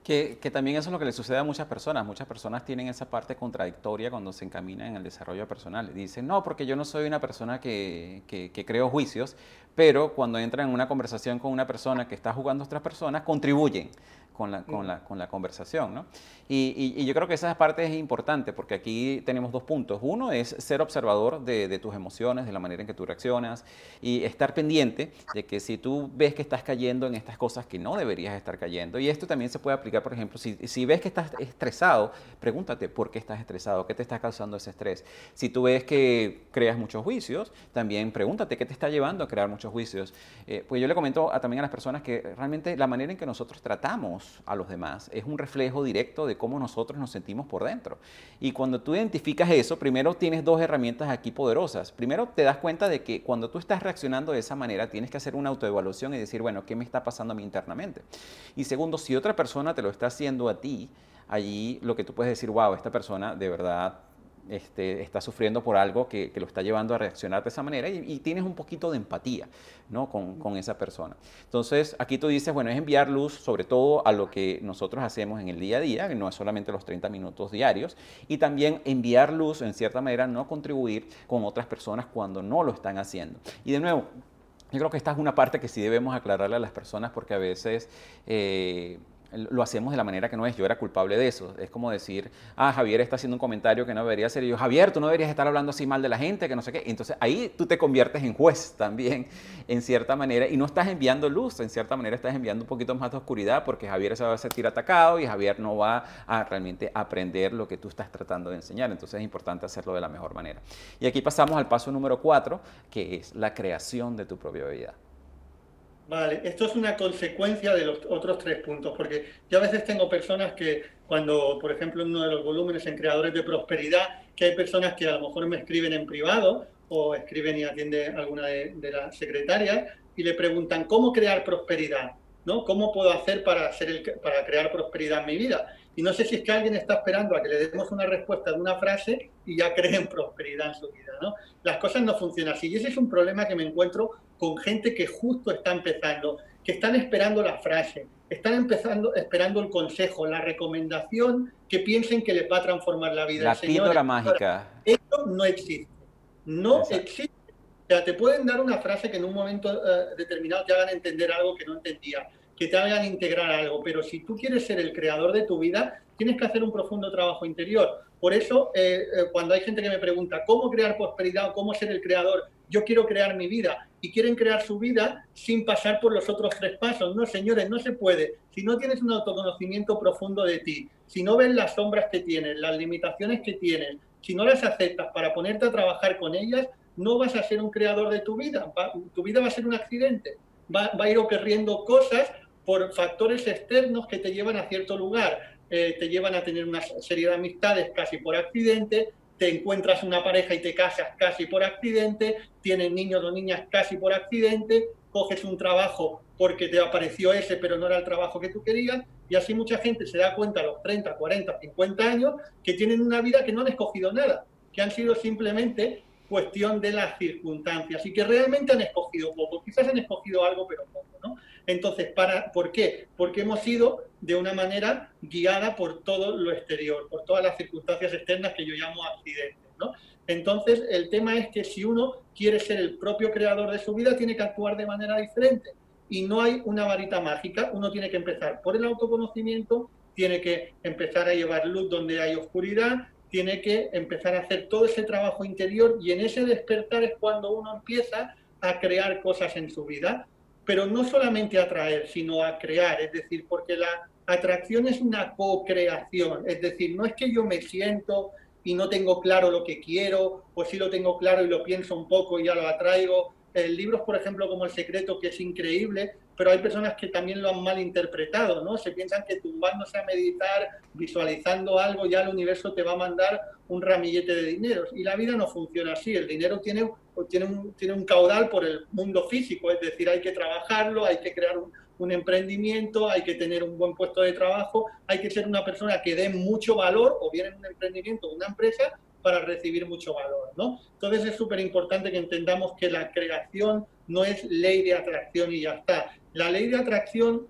Que, que, también eso es lo que le sucede a muchas personas. Muchas personas tienen esa parte contradictoria cuando se encaminan en el desarrollo personal. Dicen, no, porque yo no soy una persona que, que, que creo juicios, pero cuando entran en una conversación con una persona que está jugando a otras personas, contribuyen con la, con la, con la conversación. ¿no? Y, y, yo creo que esa parte es importante porque aquí tenemos dos puntos. Uno es ser observador de, de, tus emociones, de la manera en que tú reaccionas y estar pendiente de que si tú ves que estás cayendo en estas cosas que no deberías estar cayendo. Y esto también se puede aplicar, por ejemplo, si, si ves que estás estresado, pregúntate por qué estás estresado, qué te está causando ese estrés. Si tú ves que creas muchos juicios, también pregúntate qué te está llevando a crear muchos juicios. Eh, pues yo le comento a, también a las personas que realmente la manera en que nosotros tratamos a los demás es un reflejo directo de cómo nosotros nos sentimos por dentro. Y cuando tú identificas eso, primero tienes dos herramientas aquí poderosas. Primero te das cuenta de que cuando tú estás reaccionando de esa manera, tienes que hacer una autoevaluación y decir, bueno, ¿qué me está pasando a mí internamente? Y segundo, si otra persona te lo está haciendo a ti, allí lo que tú puedes decir, wow, esta persona de verdad este, está sufriendo por algo que, que, lo está llevando a reaccionar de esa manera y, y tienes un poquito de empatía ¿no? con, con, esa persona. Entonces, aquí tú dices, bueno, es enviar luz sobre todo a lo que nosotros hacemos en el día a día, que no es solamente los 30 minutos diarios, y también enviar luz, en cierta manera, no contribuir con otras personas cuando no lo están haciendo. Y de nuevo, yo creo que esta es una parte que sí debemos aclararle a las personas porque a veces... Eh, lo hacemos de la manera que no es. Yo era culpable de eso. Es como decir, ah, Javier está haciendo un comentario que no debería ser. Y yo, Javier, tú no deberías estar hablando así mal de la gente, que no sé qué. Entonces ahí tú te conviertes en juez también, en cierta manera. Y no estás enviando luz, en cierta manera estás enviando un poquito más de oscuridad porque Javier se va a sentir atacado y Javier no va a realmente aprender lo que tú estás tratando de enseñar. Entonces es importante hacerlo de la mejor manera. Y aquí pasamos al paso número cuatro, que es la creación de tu propia vida. Vale, esto es una consecuencia de los otros tres puntos, porque yo a veces tengo personas que cuando, por ejemplo, en uno de los volúmenes en Creadores de Prosperidad, que hay personas que a lo mejor me escriben en privado o escriben y atiende alguna de, de las secretarias y le preguntan cómo crear prosperidad, ¿no? ¿Cómo puedo hacer para, hacer el, para crear prosperidad en mi vida? Y no sé si es que alguien está esperando a que le demos una respuesta de una frase y ya creen prosperidad en su vida, ¿no? Las cosas no funcionan así. Y ese es un problema que me encuentro con gente que justo está empezando, que están esperando la frase, están empezando, esperando el consejo, la recomendación, que piensen que les va a transformar la vida. La píldora mágica. Esto no existe. No Exacto. existe. O sea, te pueden dar una frase que en un momento uh, determinado te hagan entender algo que no entendía que te hagan integrar algo, pero si tú quieres ser el creador de tu vida, tienes que hacer un profundo trabajo interior. Por eso, eh, eh, cuando hay gente que me pregunta cómo crear prosperidad o cómo ser el creador, yo quiero crear mi vida y quieren crear su vida sin pasar por los otros tres pasos. No, señores, no se puede. Si no tienes un autoconocimiento profundo de ti, si no ves las sombras que tienes, las limitaciones que tienes, si no las aceptas para ponerte a trabajar con ellas, no vas a ser un creador de tu vida. Va, tu vida va a ser un accidente. Va, va a ir ocurriendo cosas por factores externos que te llevan a cierto lugar, eh, te llevan a tener una serie de amistades casi por accidente, te encuentras una pareja y te casas casi por accidente, tienes niños o niñas casi por accidente, coges un trabajo porque te apareció ese pero no era el trabajo que tú querías Y así mucha gente se da cuenta a los 30, 40, 50 años que tienen una vida que no han escogido nada, que han sido simplemente cuestión de las circunstancias y que realmente han escogido poco. Quizás han escogido algo, pero poco, ¿no? Entonces, para, ¿por qué? Porque hemos sido de una manera guiada por todo lo exterior, por todas las circunstancias externas que yo llamo accidentes, ¿no? Entonces, el tema es que si uno quiere ser el propio creador de su vida, tiene que actuar de manera diferente. Y no hay una varita mágica, uno tiene que empezar por el autoconocimiento, tiene que empezar a llevar luz donde hay oscuridad, tiene que empezar a hacer todo ese trabajo interior y en ese despertar es cuando uno empieza a crear cosas en su vida, pero no solamente atraer, sino a crear, es decir, porque la atracción es una co-creación, es decir, no es que yo me siento y no tengo claro lo que quiero, o si lo tengo claro y lo pienso un poco y ya lo atraigo. El libros, por ejemplo, como El Secreto, que es increíble, pero hay personas que también lo han malinterpretado, ¿no? Se piensan que tumbándose a meditar, visualizando algo, ya el universo te va a mandar un ramillete de dinero. Y la vida no funciona así. El dinero tiene, un, tiene un caudal por el mundo físico, es decir, hay que trabajarlo, hay que crear un, un emprendimiento, hay que tener un buen puesto de trabajo, hay que ser una persona que dé mucho valor, o bien en un emprendimiento o una empresa, para recibir mucho valor, ¿no? Entonces es súper importante que entendamos que la creación no es ley de atracción y ya está. La ley de atracción,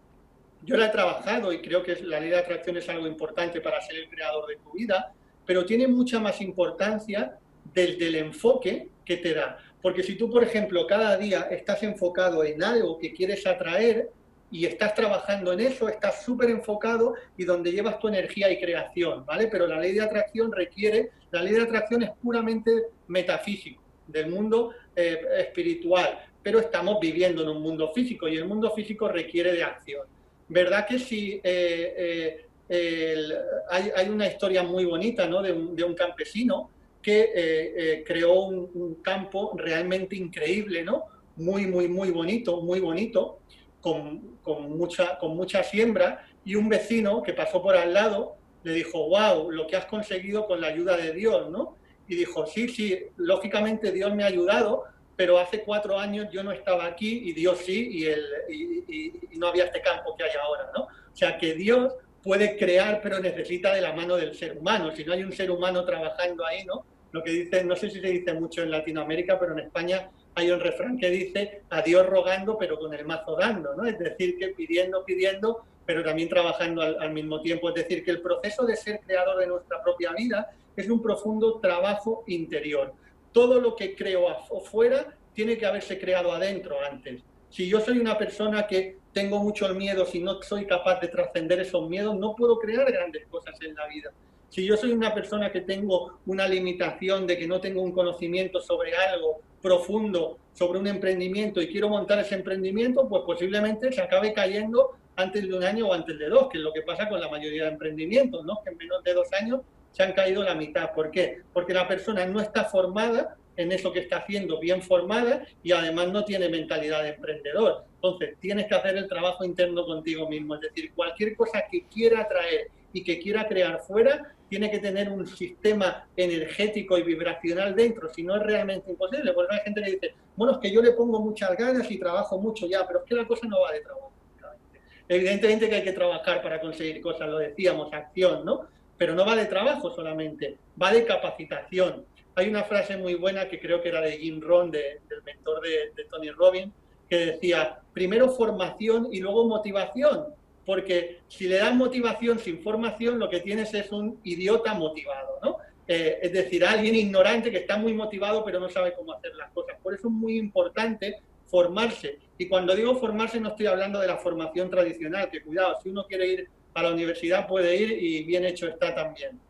yo la he trabajado y creo que la ley de atracción es algo importante para ser el creador de tu vida, pero tiene mucha más importancia desde el enfoque que te da. Porque si tú, por ejemplo, cada día estás enfocado en algo que quieres atraer y estás trabajando en eso, estás súper enfocado y donde llevas tu energía y creación, ¿vale? Pero la ley de atracción requiere, la ley de atracción es puramente metafísico, del mundo eh, espiritual, pero estamos viviendo en un mundo físico y el mundo físico requiere de acción. ¿Verdad que si eh, eh, hay, una historia muy bonita ¿no? de, un, campesino que creó un, campo realmente increíble, ¿no? Muy, muy, muy bonito, muy bonito, con, con, mucha, con mucha siembra y un vecino que pasó por al lado le dijo, wow, lo que has conseguido con la ayuda de Dios, ¿no? Y dijo, sí, sí, lógicamente Dios me ha ayudado, pero hace cuatro años yo no estaba aquí y Dios sí, y, el, y, no había este campo que hay ahora, ¿no? O sea que Dios puede crear, pero necesita de la mano del ser humano. Si no hay un ser humano trabajando ahí, ¿no? Lo que dice, no sé si se dice mucho en Latinoamérica, pero en España hay un refrán que dice a Dios rogando, pero con el mazo dando, ¿no? Es decir, que pidiendo, pidiendo, pero también trabajando al, al mismo tiempo. Es decir, que el proceso de ser creador de nuestra propia vida es un profundo trabajo interior todo lo que creo afuera tiene que haberse creado adentro antes. Si yo soy una persona que tengo mucho miedo, si no soy capaz de trascender esos miedos, no puedo crear grandes cosas en la vida. Si yo soy una persona que tengo una limitación de que no tengo un conocimiento sobre algo profundo, sobre un emprendimiento y quiero montar ese emprendimiento, pues posiblemente se acabe cayendo antes de un año o antes de dos, que es lo que pasa con la mayoría de emprendimientos, ¿no? Que en menos de dos años se han caído la mitad. ¿Por qué? Porque la persona no está formada en eso que está haciendo, bien formada y además no tiene mentalidad de emprendedor. Entonces, tienes que hacer el trabajo interno contigo mismo. Es decir, cualquier cosa que quiera traer y que quiera crear fuera, tiene que tener un sistema energético y vibracional dentro, si no es realmente imposible. Porque hay gente que dice, bueno, es que yo le pongo muchas ganas y trabajo mucho ya, pero es que la cosa no va de trabajo. Evidentemente que hay que trabajar para conseguir cosas, lo decíamos, acción, ¿no? Pero no va de trabajo solamente, va de capacitación. Hay una frase muy buena que creo que era de Jim Rohn, del mentor de, Tony Robbins, que decía, primero formación y luego motivación, porque si le das motivación sin formación, lo que tienes es un idiota motivado, ¿no? Eh, es decir, alguien ignorante que está muy motivado pero no sabe cómo hacer las cosas. Por eso es muy importante formarse. Y cuando digo formarse no estoy hablando de la formación tradicional, que cuidado, si uno quiere ir a la universidad puede ir y bien hecho está también.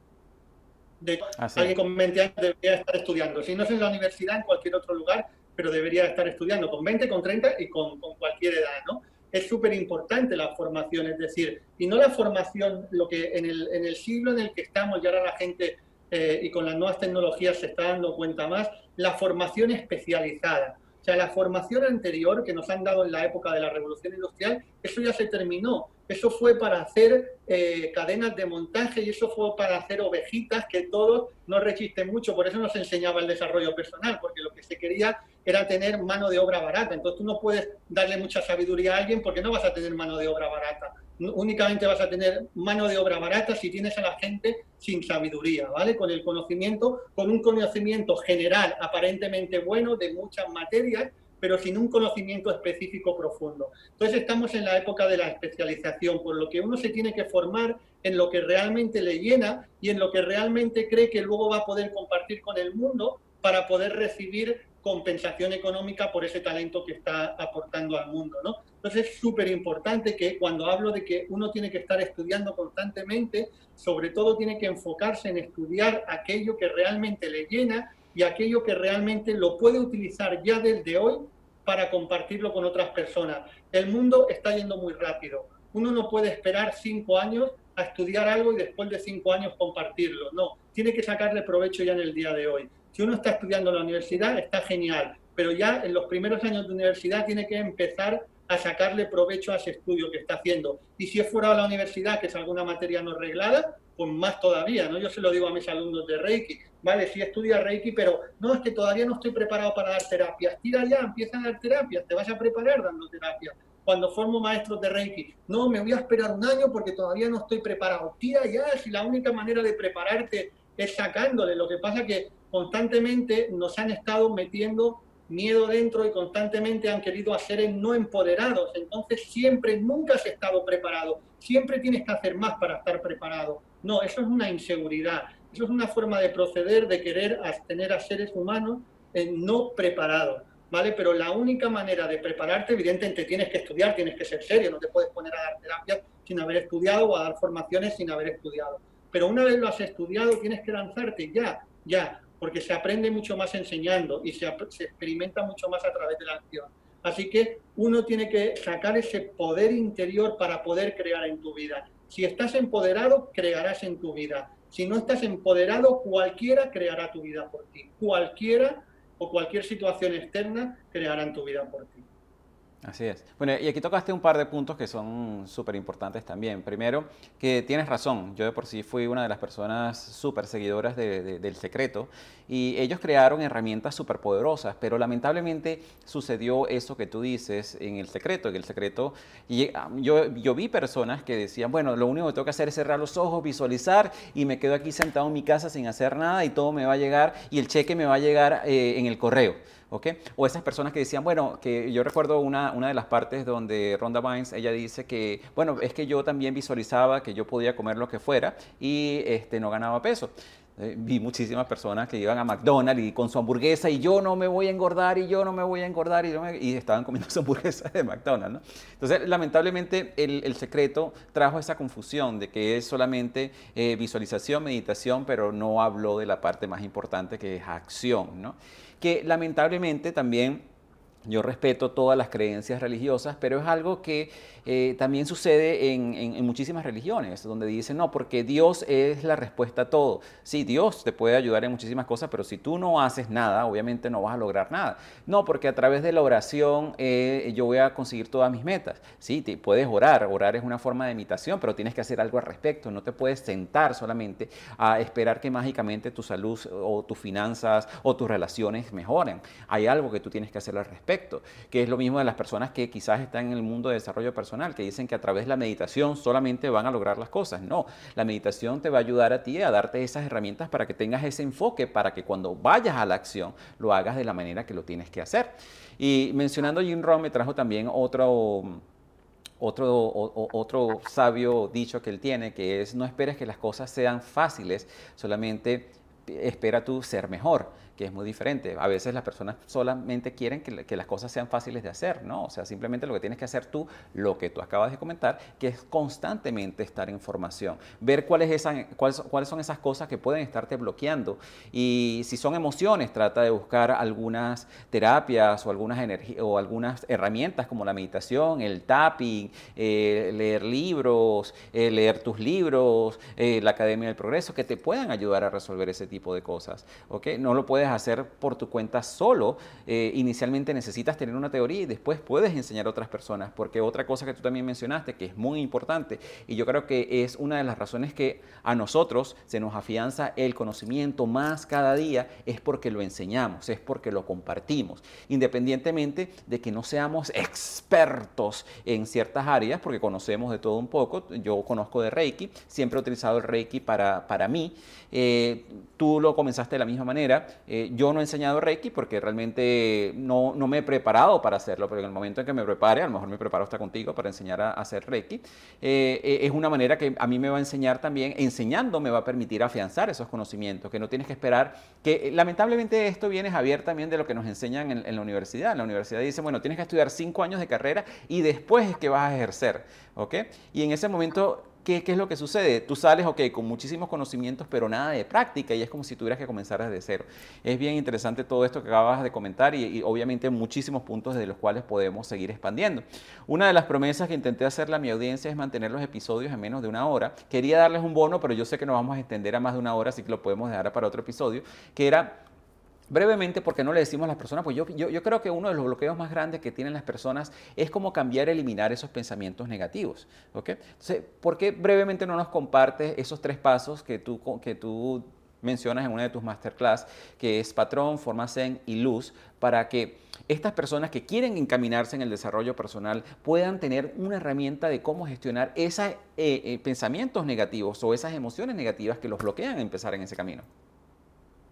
De, alguien con 20 años debería estar estudiando. Si no es en la universidad, en cualquier otro lugar, pero debería estar estudiando con 20, con 30 y con, cualquier edad, ¿no? Es súper importante la formación, es decir, y no la formación, lo que en el, en el siglo en el que estamos, y ahora la gente eh, y con las nuevas tecnologías se está dando cuenta más, la formación especializada. O sea, la formación anterior que nos han dado en la época de la revolución industrial, eso ya se terminó eso fue para hacer eh, cadenas de montaje y eso fue para hacer ovejitas que todos no resisten mucho. Por eso nos enseñaba el desarrollo personal, porque lo que se quería era tener mano de obra barata. Entonces tú no puedes darle mucha sabiduría a alguien porque no vas a tener mano de obra barata. Únicamente vas a tener mano de obra barata si tienes a la gente sin sabiduría, ¿vale? Con el conocimiento, con un conocimiento general aparentemente bueno de muchas materias, pero sin un conocimiento específico profundo. Entonces estamos en la época de la especialización, por lo que uno se tiene que formar en lo que realmente le llena y en lo que realmente cree que luego va a poder compartir con el mundo para poder recibir compensación económica por ese talento que está aportando al mundo, ¿no? Entonces es súper importante que cuando hablo de que uno tiene que estar estudiando constantemente, sobre todo tiene que enfocarse en estudiar aquello que realmente le llena y aquello que realmente lo puede utilizar ya desde hoy para compartirlo con otras personas. El mundo está yendo muy rápido. Uno no puede esperar cinco años a estudiar algo y después de cinco años compartirlo. No, tiene que sacarle provecho ya en el día de hoy. Si uno está estudiando en la universidad, está genial, pero ya en los primeros años de universidad tiene que empezar a sacarle provecho a ese estudio que está haciendo. Y si es fuera de la universidad, que es alguna materia no reglada, pues más todavía, ¿no? Yo se lo digo a mis alumnos de Reiki, vale, sí estudia Reiki, pero no, es que todavía no estoy preparado para dar terapias. Tira ya, empieza a dar terapias, te vas a preparar dando terapias. Cuando formo maestros de Reiki, no, me voy a esperar un año porque todavía no estoy preparado. Tira ya, si la única manera de prepararte es sacándole. Lo que pasa que constantemente nos han estado metiendo miedo dentro y constantemente han querido hacer no empoderados. Entonces siempre, nunca has estado preparado. Siempre tienes que hacer más para estar preparado. No, eso es una inseguridad. Eso es una forma de proceder, de querer tener a seres humanos no preparados. ¿Vale? Pero la única manera de prepararte, evidentemente, tienes que estudiar, tienes que ser serio, no te puedes poner a dar terapias sin haber estudiado o a dar formaciones sin haber estudiado. Pero una vez lo has estudiado, tienes que lanzarte ya, ya, porque se aprende mucho más enseñando y se, experimenta mucho más a través de la acción. Así que uno tiene que sacar ese poder interior para poder crear en tu vida. Si estás empoderado, crearás en tu vida. Si no estás empoderado, cualquiera creará tu vida por ti. Cualquiera o cualquier situación externa creará en tu vida por ti. Así es. Bueno, y aquí tocaste un par de puntos que son súper importantes también. Primero, que tienes razón. Yo de por sí fui una de las personas súper seguidoras del secreto y ellos crearon herramientas súper poderosas, pero lamentablemente sucedió eso que tú dices en el secreto. En el secreto, ah, yo, yo vi personas que decían, bueno, lo único que tengo que hacer es cerrar los ojos, visualizar y me quedo aquí sentado en mi casa sin hacer nada y todo me va a llegar y el cheque me va a llegar eh, en el correo. O esas personas que decían, bueno, que yo recuerdo una, una de las partes donde Ronda Vines, ella dice que, bueno, es que yo también visualizaba que yo podía comer lo que fuera y este, no ganaba peso. Eh, vi muchísimas personas que iban a McDonald's y con su hamburguesa y yo no me voy a engordar y yo no me voy a engordar y, y estaban comiendo su hamburguesa de McDonald's. ¿no? Entonces, lamentablemente, el, el, secreto trajo esa confusión de que es solamente eh, visualización, meditación, pero no habló de la parte más importante que es acción. ¿no? Que lamentablemente también yo respeto todas las creencias religiosas, pero es algo que eh, también sucede en, muchísimas religiones, donde dicen, no, porque Dios es la respuesta a todo. Sí, Dios te puede ayudar en muchísimas cosas, pero si tú no haces nada, obviamente no vas a lograr nada. No, porque a través de la oración eh, yo voy a conseguir todas mis metas. Sí, te, puedes orar, orar es una forma de imitación, pero tienes que hacer algo al respecto. No te puedes sentar solamente a esperar que mágicamente tu salud o tus finanzas o tus relaciones mejoren. Hay algo que tú tienes que hacer al respecto, que es lo mismo de las personas que quizás están en el mundo de desarrollo personal que dicen que a través de la meditación solamente van a lograr las cosas. No, la meditación te va a ayudar a ti a darte esas herramientas para que tengas ese enfoque, para que cuando vayas a la acción lo hagas de la manera que lo tienes que hacer. Y mencionando Jim Rohn me trajo también otro otro, otro sabio dicho que él tiene, que es no esperes que las cosas sean fáciles, solamente espera tú ser mejor que es muy diferente. A veces las personas solamente quieren que, las cosas sean fáciles de hacer, ¿no? O sea, simplemente lo que tienes que hacer tú, lo que tú acabas de comentar, que es constantemente estar en formación, ver cuáles, esas, cuáles, cuáles son esas cosas que pueden estarte bloqueando. Y si son emociones, trata de buscar algunas terapias o algunas, o algunas herramientas como la meditación, el tapping, eh, leer libros, eh, leer tus libros, eh, la Academia del Progreso, que te puedan ayudar a resolver ese tipo de cosas, ¿ok? No lo puedes hacer por tu cuenta solo. Eh, inicialmente necesitas tener una teoría y después puedes enseñar a otras personas, porque otra cosa que tú también mencionaste, que es muy importante, y yo creo que es una de las razones que a nosotros se nos afianza el conocimiento más cada día, es porque lo enseñamos, es porque lo compartimos, independientemente de que no seamos expertos en ciertas áreas, porque conocemos de todo un poco, yo conozco de Reiki, siempre he utilizado el Reiki para, para mí, eh, tú lo comenzaste de la misma manera, eh, yo no he enseñado Reiki porque realmente no, no, me he preparado para hacerlo, pero en el momento en que me prepare, a lo mejor me preparo hasta contigo para enseñar a, hacer Reiki, eh, es una manera que a mí me va a enseñar también, enseñando me va a permitir afianzar esos conocimientos, que no tienes que esperar, que lamentablemente esto viene Javier también de lo que nos enseñan en, la universidad, la universidad dice, bueno, tienes que estudiar cinco años de carrera y después es que vas a ejercer, ¿ok? Y en ese momento ¿Qué, es lo que sucede? Tú sales, ok, con muchísimos conocimientos, pero nada de práctica y es como si tuvieras que comenzar desde cero. Es bien interesante todo esto que acabas de comentar y, y, obviamente muchísimos puntos de los cuales podemos seguir expandiendo. Una de las promesas que intenté hacerle a mi audiencia es mantener los episodios en menos de una hora. Quería darles un bono, pero yo sé que nos vamos a extender a más de una hora, así que lo podemos dejar para otro episodio, que era brevemente, porque no le decimos a las personas, pues yo, yo, creo que uno de los bloqueos más grandes que tienen las personas es como cambiar, eliminar esos pensamientos negativos. ¿ok? Entonces, ¿por qué brevemente no nos compartes esos tres pasos que tú, que tú mencionas en una de tus masterclass, que es patrón, formación y luz, para que estas personas que quieren encaminarse en el desarrollo personal puedan tener una herramienta de cómo gestionar esos eh, eh, pensamientos negativos o esas emociones negativas que los bloquean a empezar en ese camino.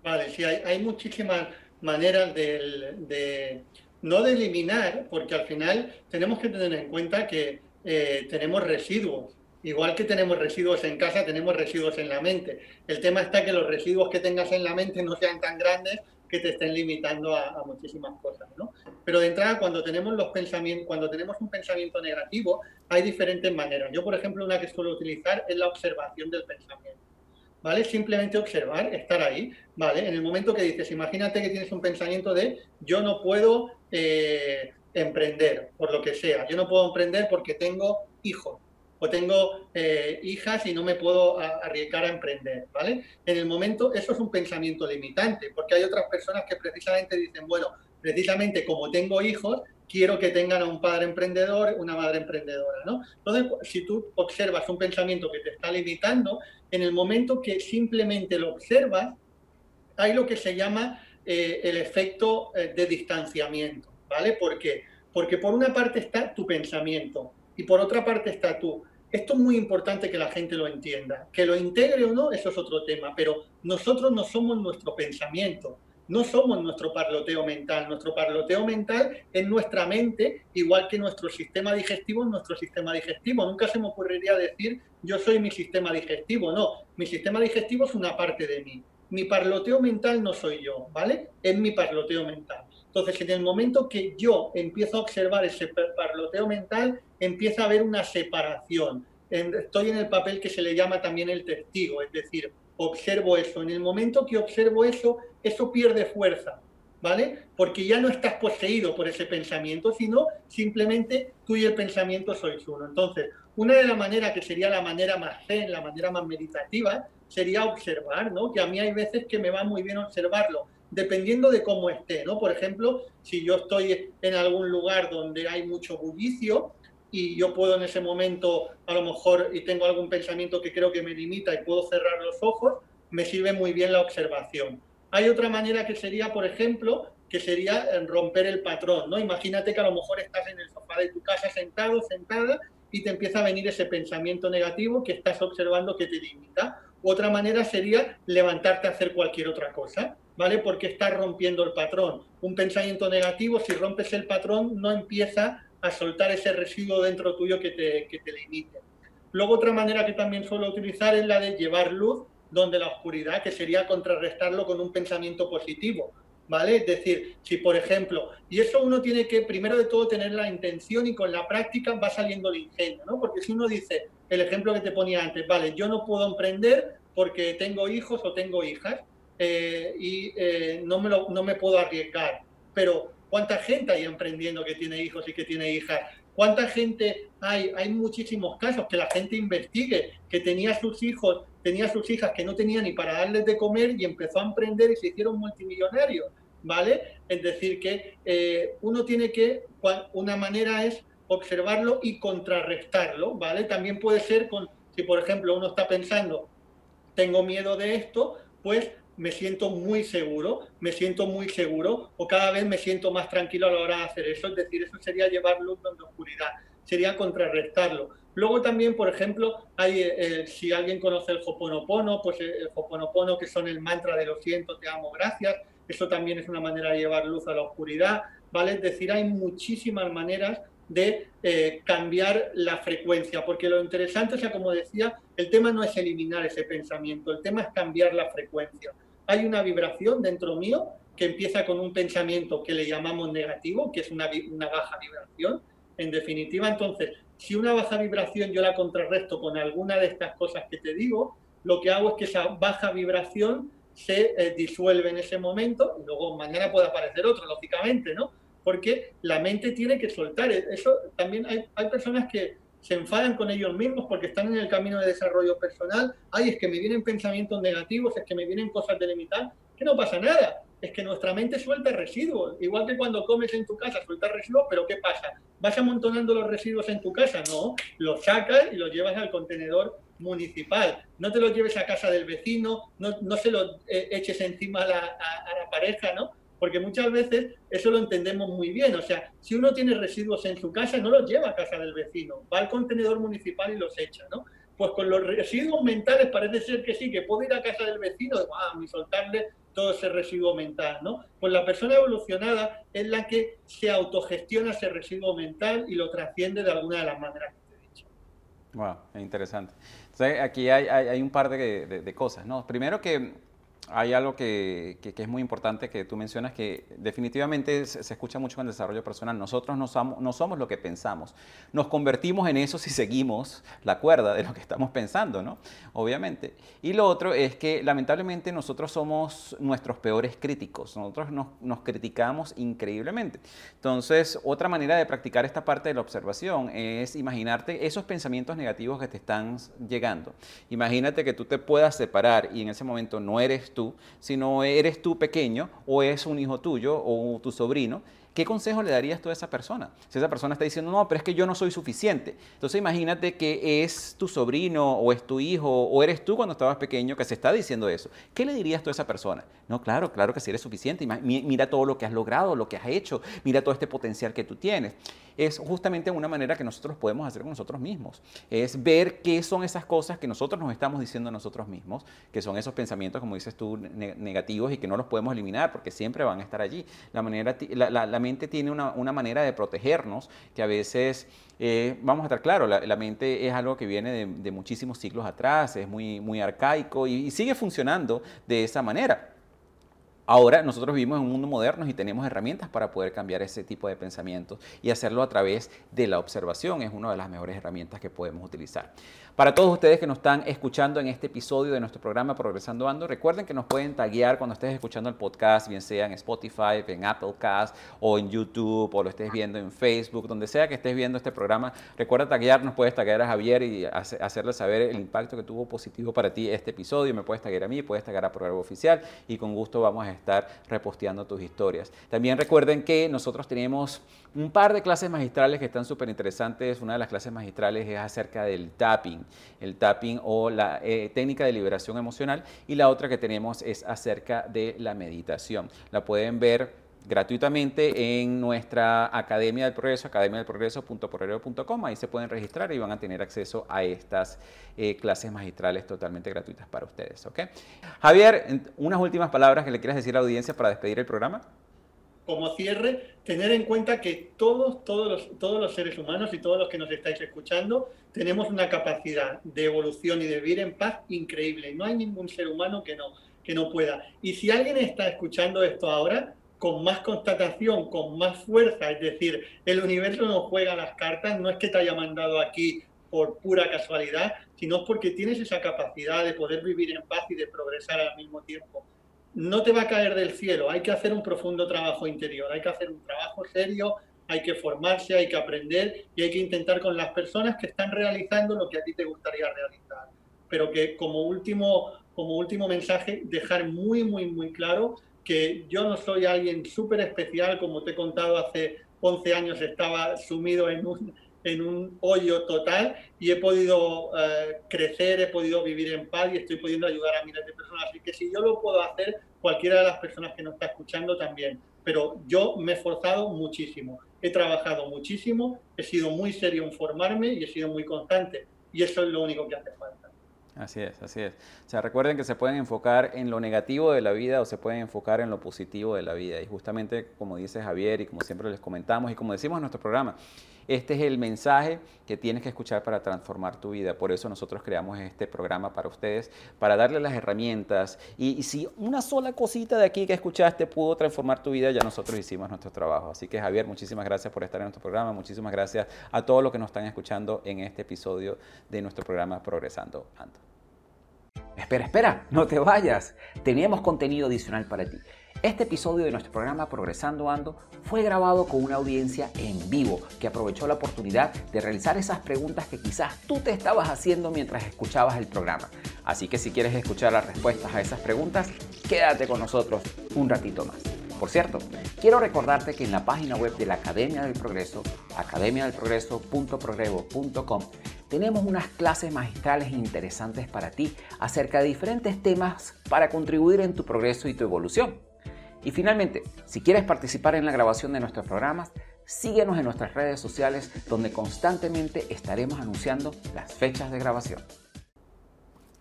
Vale, sí, hay, muchísimas maneras de, no de eliminar, porque al final tenemos que tener en cuenta que eh, tenemos residuos. Igual que tenemos residuos en casa, tenemos residuos en la mente. El tema está que los residuos que tengas en la mente no sean tan grandes que te estén limitando a, muchísimas cosas, ¿no? Pero de entrada, cuando tenemos los pensamientos, cuando tenemos un pensamiento negativo, hay diferentes maneras. Yo, por ejemplo, una que suelo utilizar es la observación del pensamiento. ¿Vale? Simplemente observar, estar ahí, ¿vale? En el momento que dices, imagínate que tienes un pensamiento de yo no puedo eh, emprender, por lo que sea, yo no puedo emprender porque tengo hijos o tengo eh, hijas y no me puedo arriesgar a emprender, ¿vale? En el momento, eso es un pensamiento limitante, porque hay otras personas que precisamente dicen, bueno, precisamente como tengo hijos, quiero que tengan a un padre emprendedor, una madre emprendedora, ¿no? Entonces, si tú observas un pensamiento que te está limitando, en el momento que simplemente lo observas, hay lo que se llama eh, el efecto eh, de distanciamiento, ¿vale? ¿Por qué? Porque por una parte está tu pensamiento y por otra parte está tú. Esto es muy importante que la gente lo entienda. Que lo integre o no, eso es otro tema, pero nosotros no somos nuestro pensamiento no somos nuestro parloteo mental. Nuestro parloteo mental es nuestra mente, igual que nuestro sistema digestivo es nuestro sistema digestivo. Nunca se me ocurriría decir yo soy mi sistema digestivo. No, mi sistema digestivo es una parte de mí. Mi parloteo mental no soy yo, ¿vale? Es mi parloteo mental. Entonces, en el momento que yo empiezo a observar ese parloteo mental, empieza a haber una separación. Estoy en el papel que se le llama también el testigo, es decir, observo eso. En el momento que observo eso, eso pierde fuerza, ¿vale? Porque ya no estás poseído por ese pensamiento, sino simplemente tú y el pensamiento sois uno. Entonces, una de las maneras que sería la manera más zen, la manera más meditativa, sería observar, ¿no? Que a mí hay veces que me va muy bien observarlo, dependiendo de cómo esté, ¿no? Por ejemplo, si yo estoy en algún lugar donde hay mucho bullicio, y yo puedo en ese momento, a lo mejor, y tengo algún pensamiento que creo que me limita y puedo cerrar los ojos, me sirve muy bien la observación. Hay otra manera que sería, por ejemplo, que sería eh, romper el patrón, ¿no? Imagínate que a lo mejor estás en el sofá de tu casa sentado, sentada, y te empieza a venir ese pensamiento negativo que estás observando que te limita. Otra manera sería levantarte a hacer cualquier otra cosa, ¿vale? Porque estás rompiendo el patrón. Un pensamiento negativo, si rompes el patrón, no empieza a soltar ese residuo dentro tuyo que te, que te limite. Luego otra manera que también suelo utilizar es la de llevar luz donde la oscuridad, que sería contrarrestarlo con un pensamiento positivo, ¿vale? Es decir, si por ejemplo, y eso uno tiene que primero de todo tener la intención y con la práctica va saliendo el ingenio, ¿no? Porque si uno dice, el ejemplo que te ponía antes, vale, yo no puedo emprender porque tengo hijos o tengo hijas eh, y eh, no, me lo, no me puedo arriesgar, pero ¿Cuánta gente hay emprendiendo que tiene hijos y que tiene hijas? ¿Cuánta gente hay? Hay muchísimos casos que la gente investigue, que tenía sus hijos tenía sus hijas que no tenía ni para darles de comer y empezó a emprender y se hicieron multimillonarios, ¿vale? Es decir, que eh, uno tiene que, una manera es observarlo y contrarrestarlo, ¿vale? También puede ser con, si por ejemplo uno está pensando, tengo miedo de esto, pues me siento muy seguro, me siento muy seguro, o cada vez me siento más tranquilo a la hora de hacer eso, es decir, eso sería llevar luz donde oscuridad, sería contrarrestarlo. Luego también, por ejemplo, hay, eh, eh, si alguien conoce el Hoponopono, pues eh, el Hoponopono, que son el mantra de lo siento, te amo, gracias, eso también es una manera de llevar luz a la oscuridad, ¿vale? Es decir, hay muchísimas maneras de cambiar la frecuencia, porque lo interesante, o sea, como decía, el tema no es eliminar ese pensamiento, el tema es cambiar la frecuencia hay una vibración dentro mío que empieza con un pensamiento que le llamamos negativo, que es una, baja vibración. En definitiva, entonces, si una baja vibración yo la contrarresto con alguna de estas cosas que te digo, lo que hago es que esa baja vibración se eh, disuelve en ese momento y luego mañana puede aparecer otro, lógicamente, ¿no? Porque la mente tiene que soltar. Eso también hay, hay personas que se enfadan con ellos mismos porque están en el camino de desarrollo personal. Ay, es que me vienen pensamientos negativos, es que me vienen cosas de limitar, que no pasa nada. Es que nuestra mente suelta residuos, igual que cuando comes en tu casa suelta residuos, pero ¿qué pasa? ¿Vas amontonando los residuos en tu casa? No, los sacas y los llevas al contenedor municipal. No te los lleves a casa del vecino, no, no se los eh, eches encima a la, a la pareja, ¿no? Porque muchas veces eso lo entendemos muy bien. O sea, si uno tiene residuos en su casa, no los lleva a casa del vecino, va al contenedor municipal y los echa, ¿no? Pues con los residuos mentales parece ser que sí, que puedo ir a casa del vecino y soltarle todo ese residuo mental, ¿no? Pues la persona evolucionada es la que se autogestiona ese residuo mental y lo trasciende de alguna de las maneras que te he dicho. Wow, es interesante. Entonces, aquí hay, un par de, de cosas, ¿no? Primero que hay algo que, es muy importante que tú mencionas que definitivamente se, escucha mucho en el desarrollo personal. Nosotros no somos, no somos lo que pensamos. Nos convertimos en eso si seguimos la cuerda de lo que estamos pensando, ¿no? Obviamente. Y lo otro es que lamentablemente nosotros somos nuestros peores críticos. Nosotros nos, nos criticamos increíblemente. Entonces, otra manera de practicar esta parte de la observación es imaginarte esos pensamientos negativos que te están llegando. Imagínate que tú te puedas separar y en ese momento no eres tú, sino eres tú pequeño o es un hijo tuyo o tu sobrino ¿qué consejo le darías tú a esa persona? Si esa persona está diciendo, no, pero es que yo no soy suficiente. Entonces imagínate que es tu sobrino o es tu hijo o eres tú cuando estabas pequeño que se está diciendo eso. ¿Qué le dirías tú a esa persona? No, claro, claro que si eres suficiente. Mira todo lo que has logrado, lo que has hecho, mira todo este potencial que tú tienes. Es justamente una manera que nosotros podemos hacer con nosotros mismos. Es ver qué son esas cosas que nosotros nos estamos diciendo a nosotros mismos, que son esos pensamientos, como dices tú, negativos y que no los podemos eliminar porque siempre van a estar allí. La manera, la, la, mente tiene una, manera de protegernos que a veces, eh, vamos a estar claros, la, mente es algo que viene de, muchísimos siglos atrás, es muy, muy arcaico y sigue funcionando de esa manera. Ahora nosotros vivimos en un mundo moderno y tenemos herramientas para poder cambiar ese tipo de pensamientos y hacerlo a través de la observación. Es una de las mejores herramientas que podemos utilizar. Para todos ustedes que nos están escuchando en este episodio de nuestro programa Progresando Ando, recuerden que nos pueden taguear cuando estés escuchando el podcast, bien sea en Spotify, en Apple Cast o en YouTube o lo estés viendo en Facebook, donde sea que estés viendo este programa. Recuerda taguearnos, puedes taguear a Javier y hacerle saber el impacto que tuvo positivo para ti este episodio. Me puedes taguear a mí, puedes taguear a Programa Oficial y con gusto vamos a estar reposteando tus historias. También recuerden que nosotros tenemos un par de clases magistrales que están súper interesantes. Una de las clases magistrales es acerca del tapping, el tapping o la eh, técnica de liberación emocional. Y la otra que tenemos es acerca de la meditación. La pueden ver gratuitamente en nuestra Academia del Progreso, academiadelprogreso.porrero.com. Ahí se pueden registrar y van a tener acceso a estas eh, clases magistrales totalmente gratuitas para ustedes. Javier, unas últimas palabras que le quieras decir a la audiencia para despedir el programa como cierre, tener en cuenta que todos, todos los, todos los seres humanos y todos los que nos estáis escuchando tenemos una capacidad de evolución y de vivir en paz increíble. No hay ningún ser humano que no, que no pueda. Y si alguien está escuchando esto ahora, con más constatación, con más fuerza, es decir, el universo no juega las cartas, no es que te haya mandado aquí por pura casualidad, sino porque tienes esa capacidad de poder vivir en paz y de progresar al mismo tiempo no te va a caer del cielo, hay que hacer un profundo trabajo interior, hay que hacer un trabajo serio, hay que formarse, hay que aprender y hay que intentar con las personas que están realizando lo que a ti te gustaría realizar. pero que como último, como último mensaje, dejar muy, muy, muy claro que yo no soy alguien súper especial, como te he contado hace 11 años estaba sumido en un, en un hoyo total y he podido eh, crecer, he podido vivir en paz y estoy pudiendo ayudar a miles de personas. Así que si yo lo puedo hacer, cualquiera de las personas que nos está escuchando también. Pero yo me he esforzado muchísimo, he trabajado muchísimo, he sido muy serio en formarme y he sido muy constante. Y eso es lo único que hace falta. Así es, así es. O sea, recuerden que se pueden enfocar en lo negativo de la vida o se pueden enfocar en lo positivo de la vida. Y justamente como dice Javier y como siempre les comentamos y como decimos en nuestro programa, este es el mensaje que tienes que escuchar para transformar tu vida. Por eso nosotros creamos este programa para ustedes, para darle las herramientas. Y, si una sola cosita de aquí que escuchaste pudo transformar tu vida, ya nosotros hicimos nuestro trabajo. Así que Javier, muchísimas gracias por estar en nuestro programa. Muchísimas gracias a todos los que nos están escuchando en este episodio de nuestro programa Progresando Ando. Espera, espera, no te vayas. Tenemos contenido adicional para ti. Este episodio de nuestro programa Progresando Ando fue grabado con una audiencia en vivo que aprovechó la oportunidad de realizar esas preguntas que quizás tú te estabas haciendo mientras escuchabas el programa. Así que si quieres escuchar las respuestas a esas preguntas, quédate con nosotros un ratito más. Por cierto, quiero recordarte que en la página web de la Academia del Progreso, academiadelprogreso.progreso.com, tenemos unas clases magistrales interesantes para ti acerca de diferentes temas para contribuir en tu progreso y tu evolución. Y finalmente, si quieres participar en la grabación de nuestros programas, síguenos en nuestras redes sociales donde constantemente estaremos anunciando las fechas de grabación.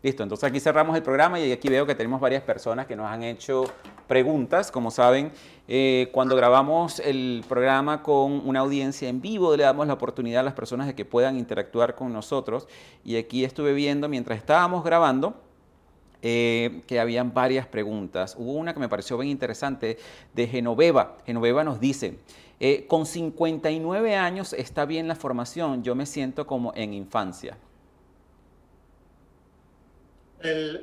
Listo, entonces aquí cerramos el programa y aquí veo que tenemos varias personas que nos han hecho preguntas. Como saben, eh, cuando grabamos el programa con una audiencia en vivo, le damos la oportunidad a las personas de que puedan interactuar con nosotros. Y aquí estuve viendo mientras estábamos grabando eh, que habían varias preguntas. Hubo una que me pareció bien interesante de Genoveva. Genoveva nos dice, eh, con 59 años está bien la formación, yo me siento como en infancia.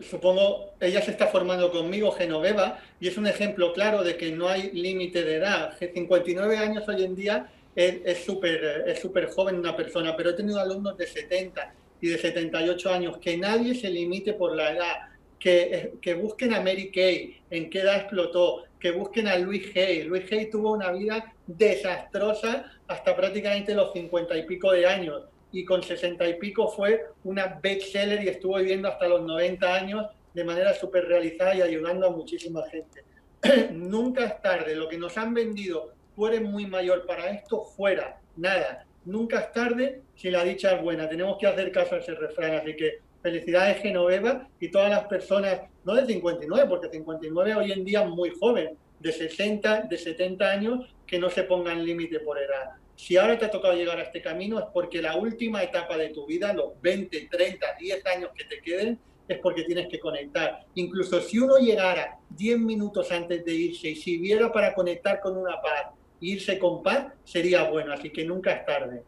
supongo, ella se está formando conmigo, Genoveva, y es un ejemplo claro de que no hay límite de edad. 59 años hoy en día es súper es súper joven una persona, pero he tenido alumnos de 70 y de 78 años, que nadie se limite por la edad que, busquen a Mary Kay, en qué edad explotó, que busquen a Luis Hay. Luis Hay tuvo una vida desastrosa hasta prácticamente los cincuenta y pico de años y con sesenta y pico fue una bestseller y estuvo viviendo hasta los 90 años de manera súper realizada y ayudando a muchísima gente. Nunca es tarde, lo que nos han vendido, tú muy mayor para esto, fuera, nada. Nunca es tarde si la dicha es buena. Tenemos que hacer caso a ese refrán, así que Felicidades Genoveva y todas las personas, no de 59, porque 59 hoy en día es muy joven, de 60, de 70 años, que no se pongan límite por edad. Si ahora te ha tocado llegar a este camino es porque la última etapa de tu vida, los 20, 30, 10 años que te queden, es porque tienes que conectar. Incluso si uno llegara 10 minutos antes de irse y si viera para conectar con una paz, irse con paz, sería bueno, así que nunca es tarde.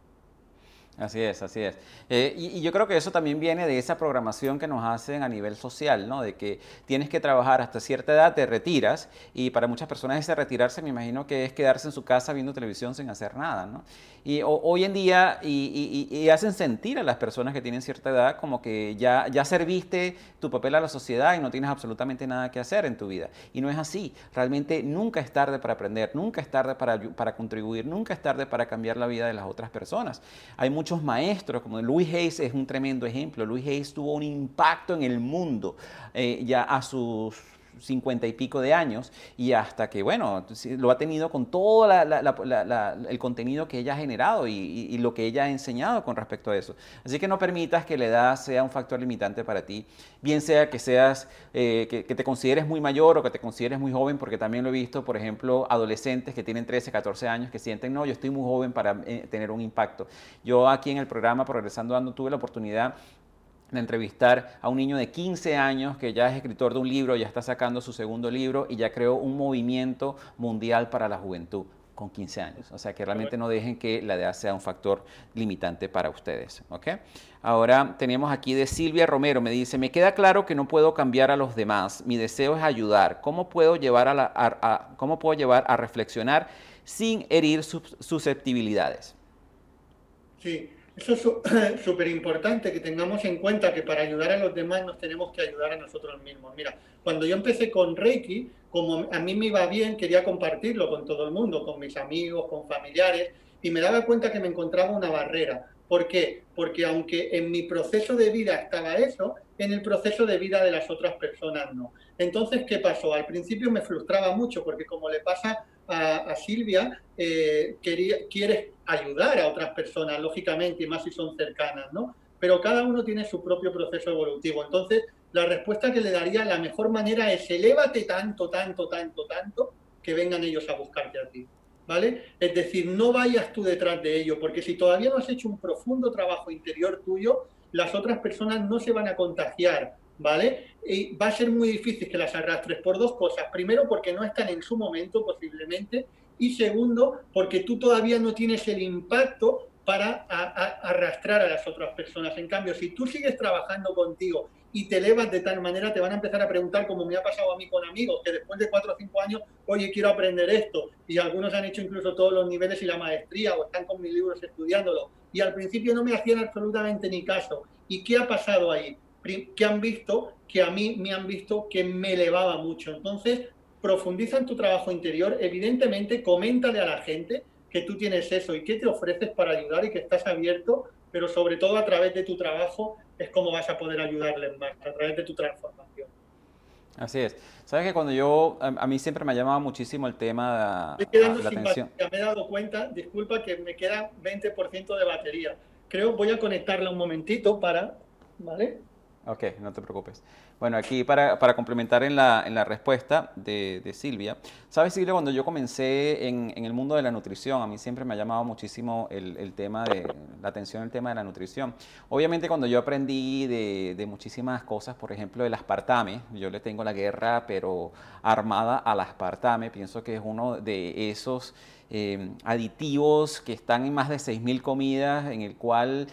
Así es, así es. Eh, y, yo creo que eso también viene de esa programación que nos hacen a nivel social, ¿no? De que tienes que trabajar hasta cierta edad, te retiras, y para muchas personas ese retirarse me imagino que es quedarse en su casa viendo televisión sin hacer nada, ¿no? Y hoy en día, y, hacen sentir a las personas que tienen cierta edad como que ya, ya serviste tu papel a la sociedad y no tienes absolutamente nada que hacer en tu vida. Y no es así. Realmente nunca es tarde para aprender, nunca es tarde para, para contribuir, nunca es tarde para cambiar la vida de las otras personas. Hay muchos maestros, como Louis Hayes es un tremendo ejemplo. Louis Hayes tuvo un impacto en el mundo eh, ya a sus cincuenta y pico de años y hasta que, bueno, lo ha tenido con todo el contenido que ella ha generado y, lo que ella ha enseñado con respecto a eso. Así que no permitas que la edad sea un factor limitante para ti, bien sea que seas, eh, que, te consideres muy mayor o que te consideres muy joven, porque también lo he visto, por ejemplo, adolescentes que tienen 13, 14 años que sienten, no, yo estoy muy joven para eh, tener un impacto. Yo aquí en el programa Progresando Ando tuve la oportunidad de entrevistar a un niño de 15 años que ya es escritor de un libro, ya está sacando su segundo libro y ya creó un movimiento mundial para la juventud con 15 años. O sea que realmente no dejen que la edad sea un factor limitante para ustedes. Ahora tenemos aquí de Silvia Romero, me dice, me queda claro que no puedo cambiar a los demás, mi deseo es ayudar. ¿Cómo puedo llevar a, la, ¿cómo puedo llevar a reflexionar sin herir sus susceptibilidades? Sí, Eso es súper importante que tengamos en cuenta que para ayudar a los demás nos tenemos que ayudar a nosotros mismos. Mira, cuando yo empecé con Reiki, como a mí me iba bien, quería compartirlo con todo el mundo, con mis amigos, con familiares, y me daba cuenta que me encontraba una barrera. ¿Por qué? Porque aunque en mi proceso de vida estaba eso, en el proceso de vida de las otras personas no. Entonces, ¿qué pasó? Al principio me frustraba mucho porque como le pasa a, Silvia, eh, quería, quieres ayudar a otras personas, lógicamente, y más si son cercanas, ¿no? Pero cada uno tiene su propio proceso evolutivo. Entonces, la respuesta que le daría, la mejor manera es elévate tanto, tanto, tanto, tanto, que vengan ellos a buscarte a ti. ¿vale? Es decir, no vayas tú detrás de ello, porque si todavía no has hecho un profundo trabajo interior tuyo, las otras personas no se van a contagiar, ¿vale? Y va a ser muy difícil que las arrastres por dos cosas. Primero, porque no están en su momento posiblemente, y segundo, porque tú todavía no tienes el impacto para arrastrar a las otras personas. En cambio, si tú sigues trabajando contigo y te elevas de tal manera, te van a empezar a preguntar, como me ha pasado a mí con amigos, que después de cuatro o cinco años, oye, quiero aprender esto. Y algunos han hecho incluso todos los niveles y la maestría o están con mis libros estudiándolo. Y al principio no me hacían absolutamente ni caso. ¿Y qué ha pasado ahí? Que han visto, que a mí me han visto que me elevaba mucho. Entonces, profundiza en tu trabajo interior. Evidentemente, coméntale a la gente que tú tienes eso y que te ofreces para ayudar y que estás abierto, pero sobre todo a través de tu trabajo es como vas a poder ayudarles más a través de tu transformación. Así es. Sabes que cuando yo, a, mí siempre me ha llamado muchísimo el tema de la atención. Me he dado cuenta, disculpa que me queda 20% de batería. Creo, voy a conectarla un momentito para, ¿vale? Ok, no te preocupes. Bueno, aquí para, para complementar en la, en la respuesta de, de, Silvia, sabes Silvia, cuando yo comencé en, en, el mundo de la nutrición, a mí siempre me ha llamado muchísimo el, el tema de la atención al tema de la nutrición. Obviamente cuando yo aprendí de, de, muchísimas cosas, por ejemplo el aspartame, yo le tengo la guerra pero armada al aspartame, pienso que es uno de esos... Eh, aditivos que están en más de 6.000 comidas, en el cual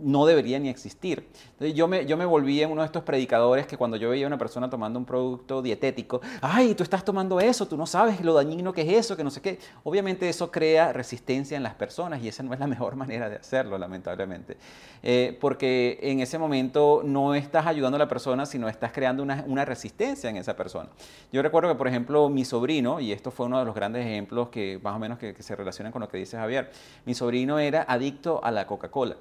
no debería ni existir. Yo me, yo me volví en uno de estos predicadores que cuando yo veía a una persona tomando un producto dietético, ay, tú estás tomando eso, tú no sabes lo dañino que es eso, que no sé qué. Obviamente eso crea resistencia en las personas y esa no es la mejor manera de hacerlo, lamentablemente. Eh, porque en ese momento no estás ayudando a la persona, sino estás creando una, una resistencia en esa persona. Yo recuerdo que, por ejemplo, mi sobrino, y esto fue uno de los grandes ejemplos que más o menos que se relacionan con lo que dice Javier, mi sobrino era adicto a la Coca-Cola.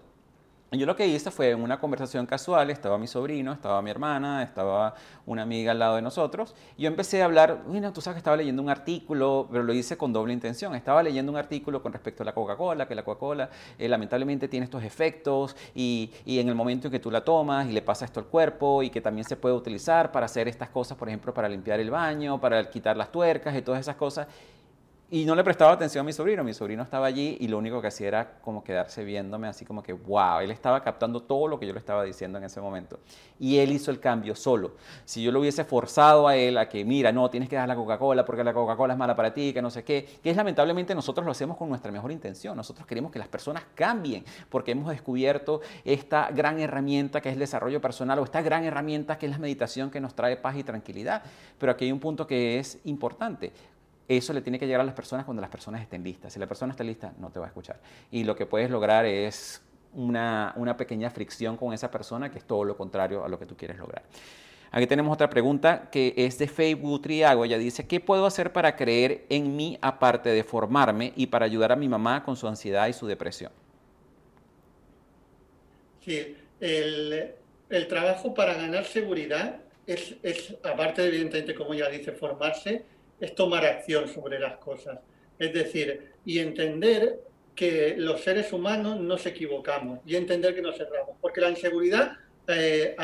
Yo lo que hice fue en una conversación casual, estaba mi sobrino, estaba mi hermana, estaba una amiga al lado de nosotros, y yo empecé a hablar, bueno, tú sabes que estaba leyendo un artículo, pero lo hice con doble intención, estaba leyendo un artículo con respecto a la Coca-Cola, que la Coca-Cola eh, lamentablemente tiene estos efectos, y, y, en el momento en que tú la tomas y le pasa esto al cuerpo, y que también se puede utilizar para hacer estas cosas, por ejemplo, para limpiar el baño, para quitar las tuercas y todas esas cosas, y no le prestaba atención a mi sobrino. Mi sobrino estaba allí y lo único que hacía era como quedarse viéndome así como que, wow, él estaba captando todo lo que yo le estaba diciendo en ese momento. Y él hizo el cambio solo. Si yo lo hubiese forzado a él a que, mira, no, tienes que dar la Coca-Cola porque la Coca-Cola es mala para ti, que no sé qué, que es lamentablemente nosotros lo hacemos con nuestra mejor intención. Nosotros queremos que las personas cambien porque hemos descubierto esta gran herramienta que es el desarrollo personal o esta gran herramienta que es la meditación que nos trae paz y tranquilidad. Pero aquí hay un punto que es importante eso le tiene que llegar a las personas cuando las personas estén listas. Si la persona está lista, no te va a escuchar. Y lo que puedes lograr es una, pequeña fricción con esa persona, que es todo lo contrario a lo que tú quieres lograr. Aquí tenemos otra pregunta que es de Facebook Triago. Ella dice, ¿qué puedo hacer para creer en mí aparte de formarme y para ayudar a mi mamá con su ansiedad y su depresión? Sí, el, trabajo para ganar seguridad es, es, aparte evidentemente, como ya dice, formarse, es tomar acción sobre las cosas. Es decir, y entender que los seres humanos nos equivocamos y entender que nos erramos. Porque la inseguridad, eh,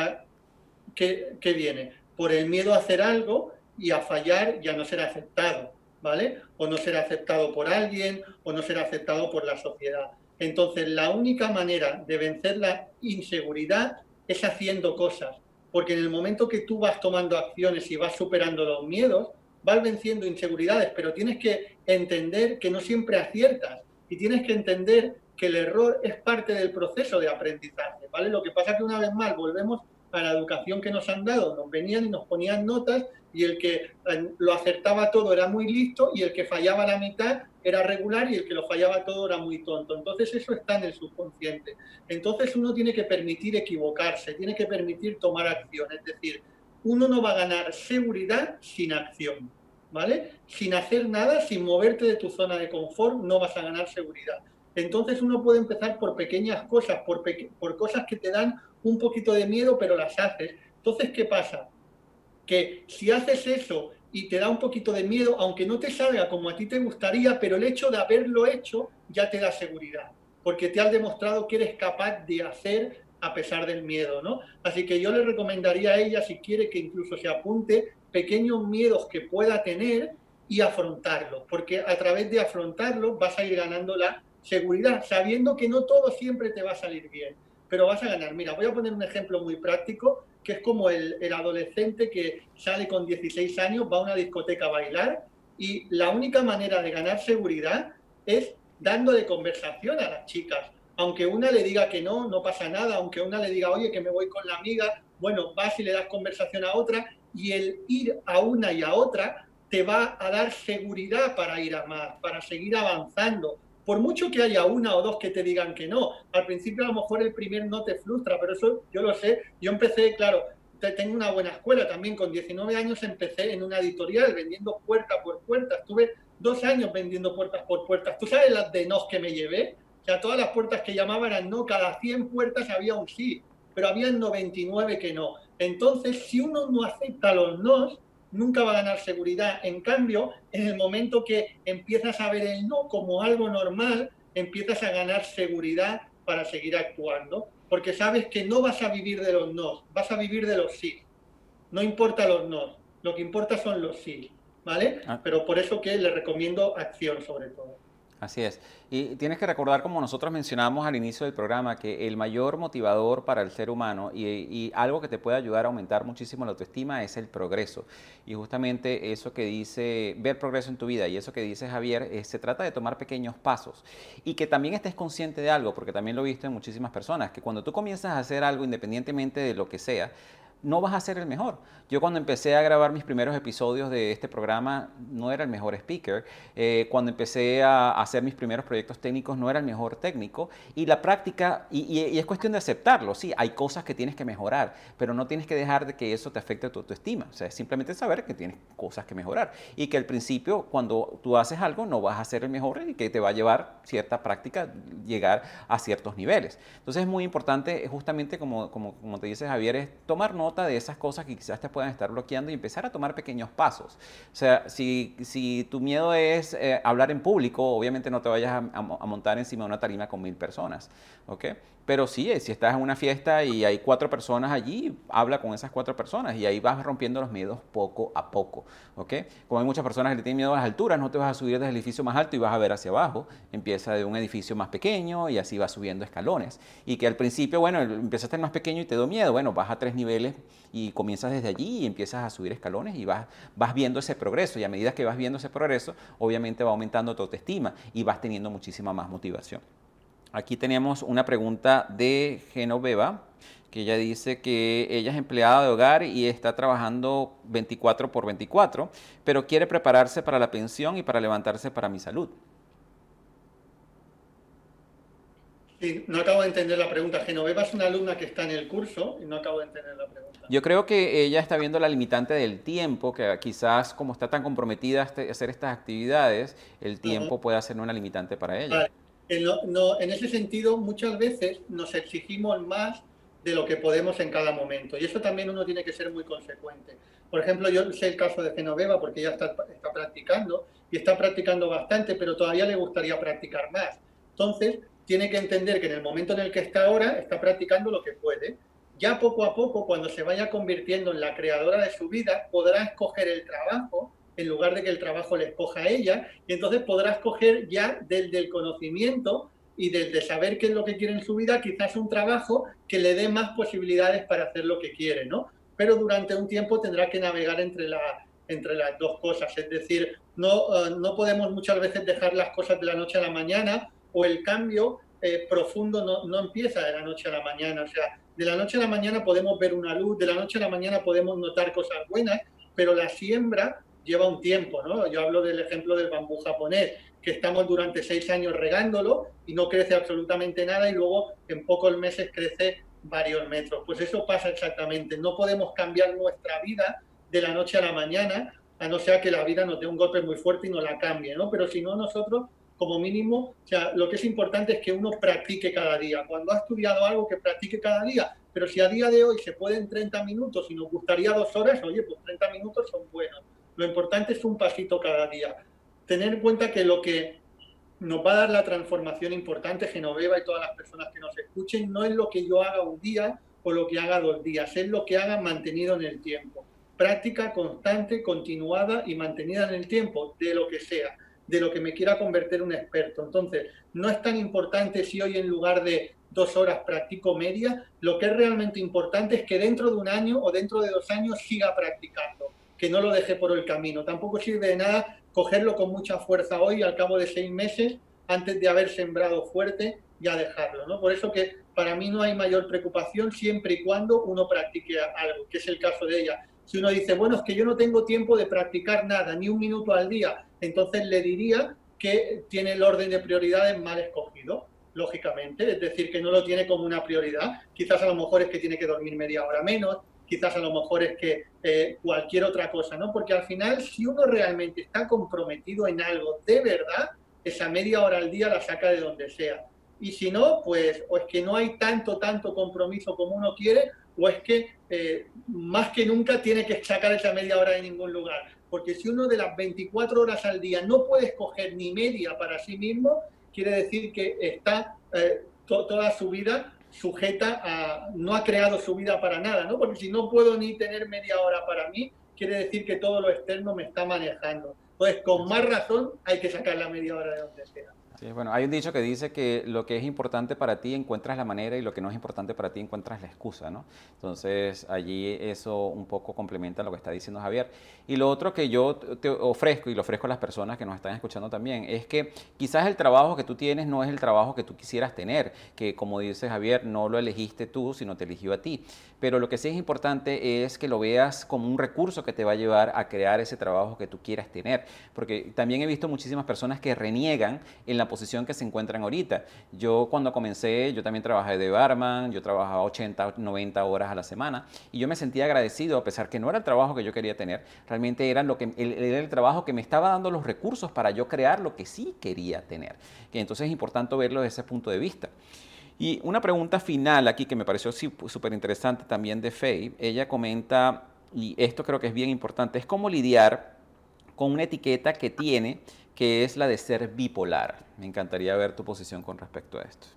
¿qué, viene? Por el miedo a hacer algo y a fallar y a no ser aceptado, ¿vale? O no ser aceptado por alguien o no ser aceptado por la sociedad. Entonces, la única manera de vencer la inseguridad es haciendo cosas. Porque en el momento que tú vas tomando acciones y vas superando los miedos, vas venciendo inseguridades, pero tienes que entender que no siempre aciertas y tienes que entender que el error es parte del proceso de aprendizaje, ¿vale? Lo que pasa es que una vez más volvemos a la educación que nos han dado, nos venían y nos ponían notas y el que eh, lo acertaba todo era muy listo y el que fallaba la mitad era regular y el que lo fallaba todo era muy tonto. Entonces eso está en el subconsciente. Entonces uno tiene que permitir equivocarse, tiene que permitir tomar acción. Es decir, uno no va a ganar seguridad sin acción, ¿vale? Sin hacer nada, sin moverte de tu zona de confort, no vas a ganar seguridad. Entonces uno puede empezar por pequeñas cosas, por, por cosas que te dan un poquito de miedo, pero las haces. Entonces, ¿qué pasa? Que si haces eso y te da un poquito de miedo, aunque no te salga como a ti te gustaría, pero el hecho de haberlo hecho ya te da seguridad, porque te has demostrado que eres capaz de hacer a pesar del miedo, ¿no? Así que yo le recomendaría a ella, si quiere que incluso se apunte, pequeños miedos que pueda tener y afrontarlos, porque a través de afrontarlos vas a ir ganando la seguridad, sabiendo que no todo siempre te va a salir bien, pero vas a ganar. Mira, voy a poner un ejemplo muy práctico, que es como el, el adolescente que sale con 16 años, va a una discoteca a bailar y la única manera de ganar seguridad es dando de conversación a las chicas aunque una le diga que no, no pasa nada, aunque una le diga, oye, que me voy con la amiga, bueno, vas y le das conversación a otra, y el ir a una y a otra te va a dar seguridad para ir a más, para seguir avanzando. Por mucho que haya una o dos que te digan que no, al principio a lo mejor el primer no te frustra, pero eso yo lo sé. Yo empecé, claro, tengo una buena escuela también, con 19 años empecé en una editorial vendiendo puerta por puerta, estuve dos años vendiendo puertas por puertas. ¿Tú sabes las de nos que me llevé? O sea, todas las puertas que llamaban eran no, cada 100 puertas había un sí, pero había 99 que no. Entonces, si uno no acepta los no, nunca va a ganar seguridad. En cambio, en el momento que empiezas a ver el no como algo normal, empiezas a ganar seguridad para seguir actuando, porque sabes que no vas a vivir de los no, vas a vivir de los sí. No importa los no, lo que importa son los sí, ¿vale? Ah. Pero por eso que le recomiendo acción sobre todo. Así es. Y tienes que recordar, como nosotros mencionamos al inicio del programa, que el mayor motivador para el ser humano y, algo que te puede ayudar a aumentar muchísimo la autoestima es el progreso. Y justamente eso que dice, ver progreso en tu vida y eso que dice Javier, eh, se trata de tomar pequeños pasos. Y que también estés consciente de algo, porque también lo he visto en muchísimas personas, que cuando tú comienzas a hacer algo independientemente de lo que sea, no vas a ser el mejor. Yo cuando empecé a grabar mis primeros episodios de este programa no era el mejor speaker. Eh, cuando empecé a hacer mis primeros proyectos técnicos no era el mejor técnico. Y la práctica, y, es cuestión de aceptarlo, sí, hay cosas que tienes que mejorar, pero no tienes que dejar de que eso te afecte tu autoestima. O sea, es simplemente saber que tienes cosas que mejorar. Y que al principio, cuando tú haces algo, no vas a ser el mejor y que te va a llevar cierta práctica llegar a ciertos niveles. Entonces es muy importante, justamente como, como, como te dice Javier, es tomar nota de esas cosas que quizás te puedan estar bloqueando y empezar a tomar pequeños pasos. O sea, si, si tu miedo es eh, hablar en público, obviamente no te vayas a, a, montar encima de una tarima con mil personas, ¿ok? Pero sí, eh, si estás en una fiesta y hay cuatro personas allí, habla con esas cuatro personas y ahí vas rompiendo los miedos poco a poco, ¿ok? Como hay muchas personas que tienen miedo a las alturas, no te vas a subir desde el edificio más alto y vas a ver hacia abajo, empieza de un edificio más pequeño y así vas subiendo escalones. Y que al principio, bueno, empezaste más pequeño y te dio miedo, bueno, vas a tres niveles y comienzas desde allí y empiezas a subir escalones y vas, vas viendo ese progreso y a medida que vas viendo ese progreso, obviamente va aumentando tu autoestima y vas teniendo muchísima más motivación. Aquí tenemos una pregunta de Genoveva, que ella dice que ella es empleada de hogar y está trabajando 24 por 24, pero quiere prepararse para la pensión y para levantarse para mi salud. Sí, no acabo de entender la pregunta. Genoveva es una alumna que está en el curso y no acabo de entender la pregunta. Yo creo que ella está viendo la limitante del tiempo, que quizás como está tan comprometida a hacer estas actividades, el tiempo puede ser una limitante para ella. En, ese sentido, muchas veces nos exigimos más de lo que podemos en cada momento. Y eso también uno tiene que ser muy consecuente. Por ejemplo, yo sé el caso de Genoveva porque ella está, está practicando y está practicando bastante, pero todavía le gustaría practicar más. Entonces, tiene que entender que en el momento en el que está ahora, está practicando lo que puede. Ya poco a poco, cuando se vaya convirtiendo en la creadora de su vida, podrá escoger el trabajo en lugar de que el trabajo le escoja a ella, y entonces podrás coger ya del, del conocimiento y del de saber qué es lo que quiere en su vida, quizás un trabajo que le dé más posibilidades para hacer lo que quiere, ¿no? Pero durante un tiempo tendrá que navegar entre, la, entre las dos cosas, es decir, no, eh, no podemos muchas veces dejar las cosas de la noche a la mañana o el cambio eh, profundo no, no empieza de la noche a la mañana. O sea, de la noche a la mañana podemos ver una luz, de la noche a la mañana podemos notar cosas buenas, pero la siembra lleva un tiempo, ¿no? Yo hablo del ejemplo del bambú japonés, que estamos durante seis años regándolo y no crece absolutamente nada y luego en pocos meses crece varios metros. Pues eso pasa exactamente. No podemos cambiar nuestra vida de la noche a la mañana, a no ser que la vida nos dé un golpe muy fuerte y nos la cambie, ¿no? Pero si no, nosotros, como mínimo, o sea, lo que es importante es que uno practique cada día. Cuando ha estudiado algo, que practique cada día. Pero si a día de hoy se puede en 30 minutos y nos gustaría dos horas, oye, pues 30 minutos son buenos. Lo importante es un pasito cada día. Tener en cuenta que lo que nos va a dar la transformación importante, Genoveva y todas las personas que nos escuchen, no es lo que yo haga un día o lo que haga dos días, es lo que haga mantenido en el tiempo. Práctica constante, continuada y mantenida en el tiempo, de lo que sea, de lo que me quiera convertir un experto. Entonces, no es tan importante si hoy en lugar de dos horas practico media, lo que es realmente importante es que dentro de un año o dentro de dos años siga practicando, que no lo deje por el camino. Tampoco sirve de nada cogerlo con mucha fuerza hoy, al cabo de seis meses, antes de haber sembrado fuerte, ya dejarlo. ¿no? Por eso que para mí no hay mayor preocupación siempre y cuando uno practique algo, que es el caso de ella. Si uno dice, bueno, es que yo no tengo tiempo de practicar nada, ni un minuto al día, entonces le diría que tiene el orden de prioridades mal escogido, lógicamente, es decir, que no lo tiene como una prioridad. Quizás a lo mejor es que tiene que dormir media hora menos, quizás a lo mejor es que eh, cualquier otra cosa, ¿no? Porque al final, si uno realmente está comprometido en algo de verdad, esa media hora al día la saca de donde sea. Y si no, pues o es que no hay tanto, tanto compromiso como uno quiere, o es que eh, más que nunca tiene que sacar esa media hora de ningún lugar. Porque si uno de las 24 horas al día no puede escoger ni media para sí mismo, quiere decir que está eh, toda su vida sujeta a, no ha creado su vida para nada, ¿no? Porque si no puedo ni tener media hora para mí, quiere decir que todo lo externo me está manejando. Entonces, con más razón, hay que sacar la media hora de donde sea bueno, hay un dicho que dice que lo que es importante para ti encuentras la manera y lo que no es importante para ti encuentras la excusa, ¿no? Entonces allí eso un poco complementa lo que está diciendo Javier. Y lo otro que yo te ofrezco y lo ofrezco a las personas que nos están escuchando también es que quizás el trabajo que tú tienes no es el trabajo que tú quisieras tener, que como dice Javier, no lo elegiste tú, sino te eligió a ti. Pero lo que sí es importante es que lo veas como un recurso que te va a llevar a crear ese trabajo que tú quieras tener. Porque también he visto muchísimas personas que reniegan en la posición que se encuentran ahorita. Yo cuando comencé, yo también trabajé de barman, yo trabajaba 80, 90 horas a la semana y yo me sentía agradecido a pesar que no era el trabajo que yo quería tener, realmente era, lo que, el, el trabajo que me estaba dando los recursos para yo crear lo que sí quería tener. Entonces es importante verlo desde ese punto de vista. Y una pregunta final aquí que me pareció súper interesante también de Faye, ella comenta, y esto creo que es bien importante, es cómo lidiar con una etiqueta que tiene que es la de ser bipolar. Me encantaría ver tu posición con respecto a esto.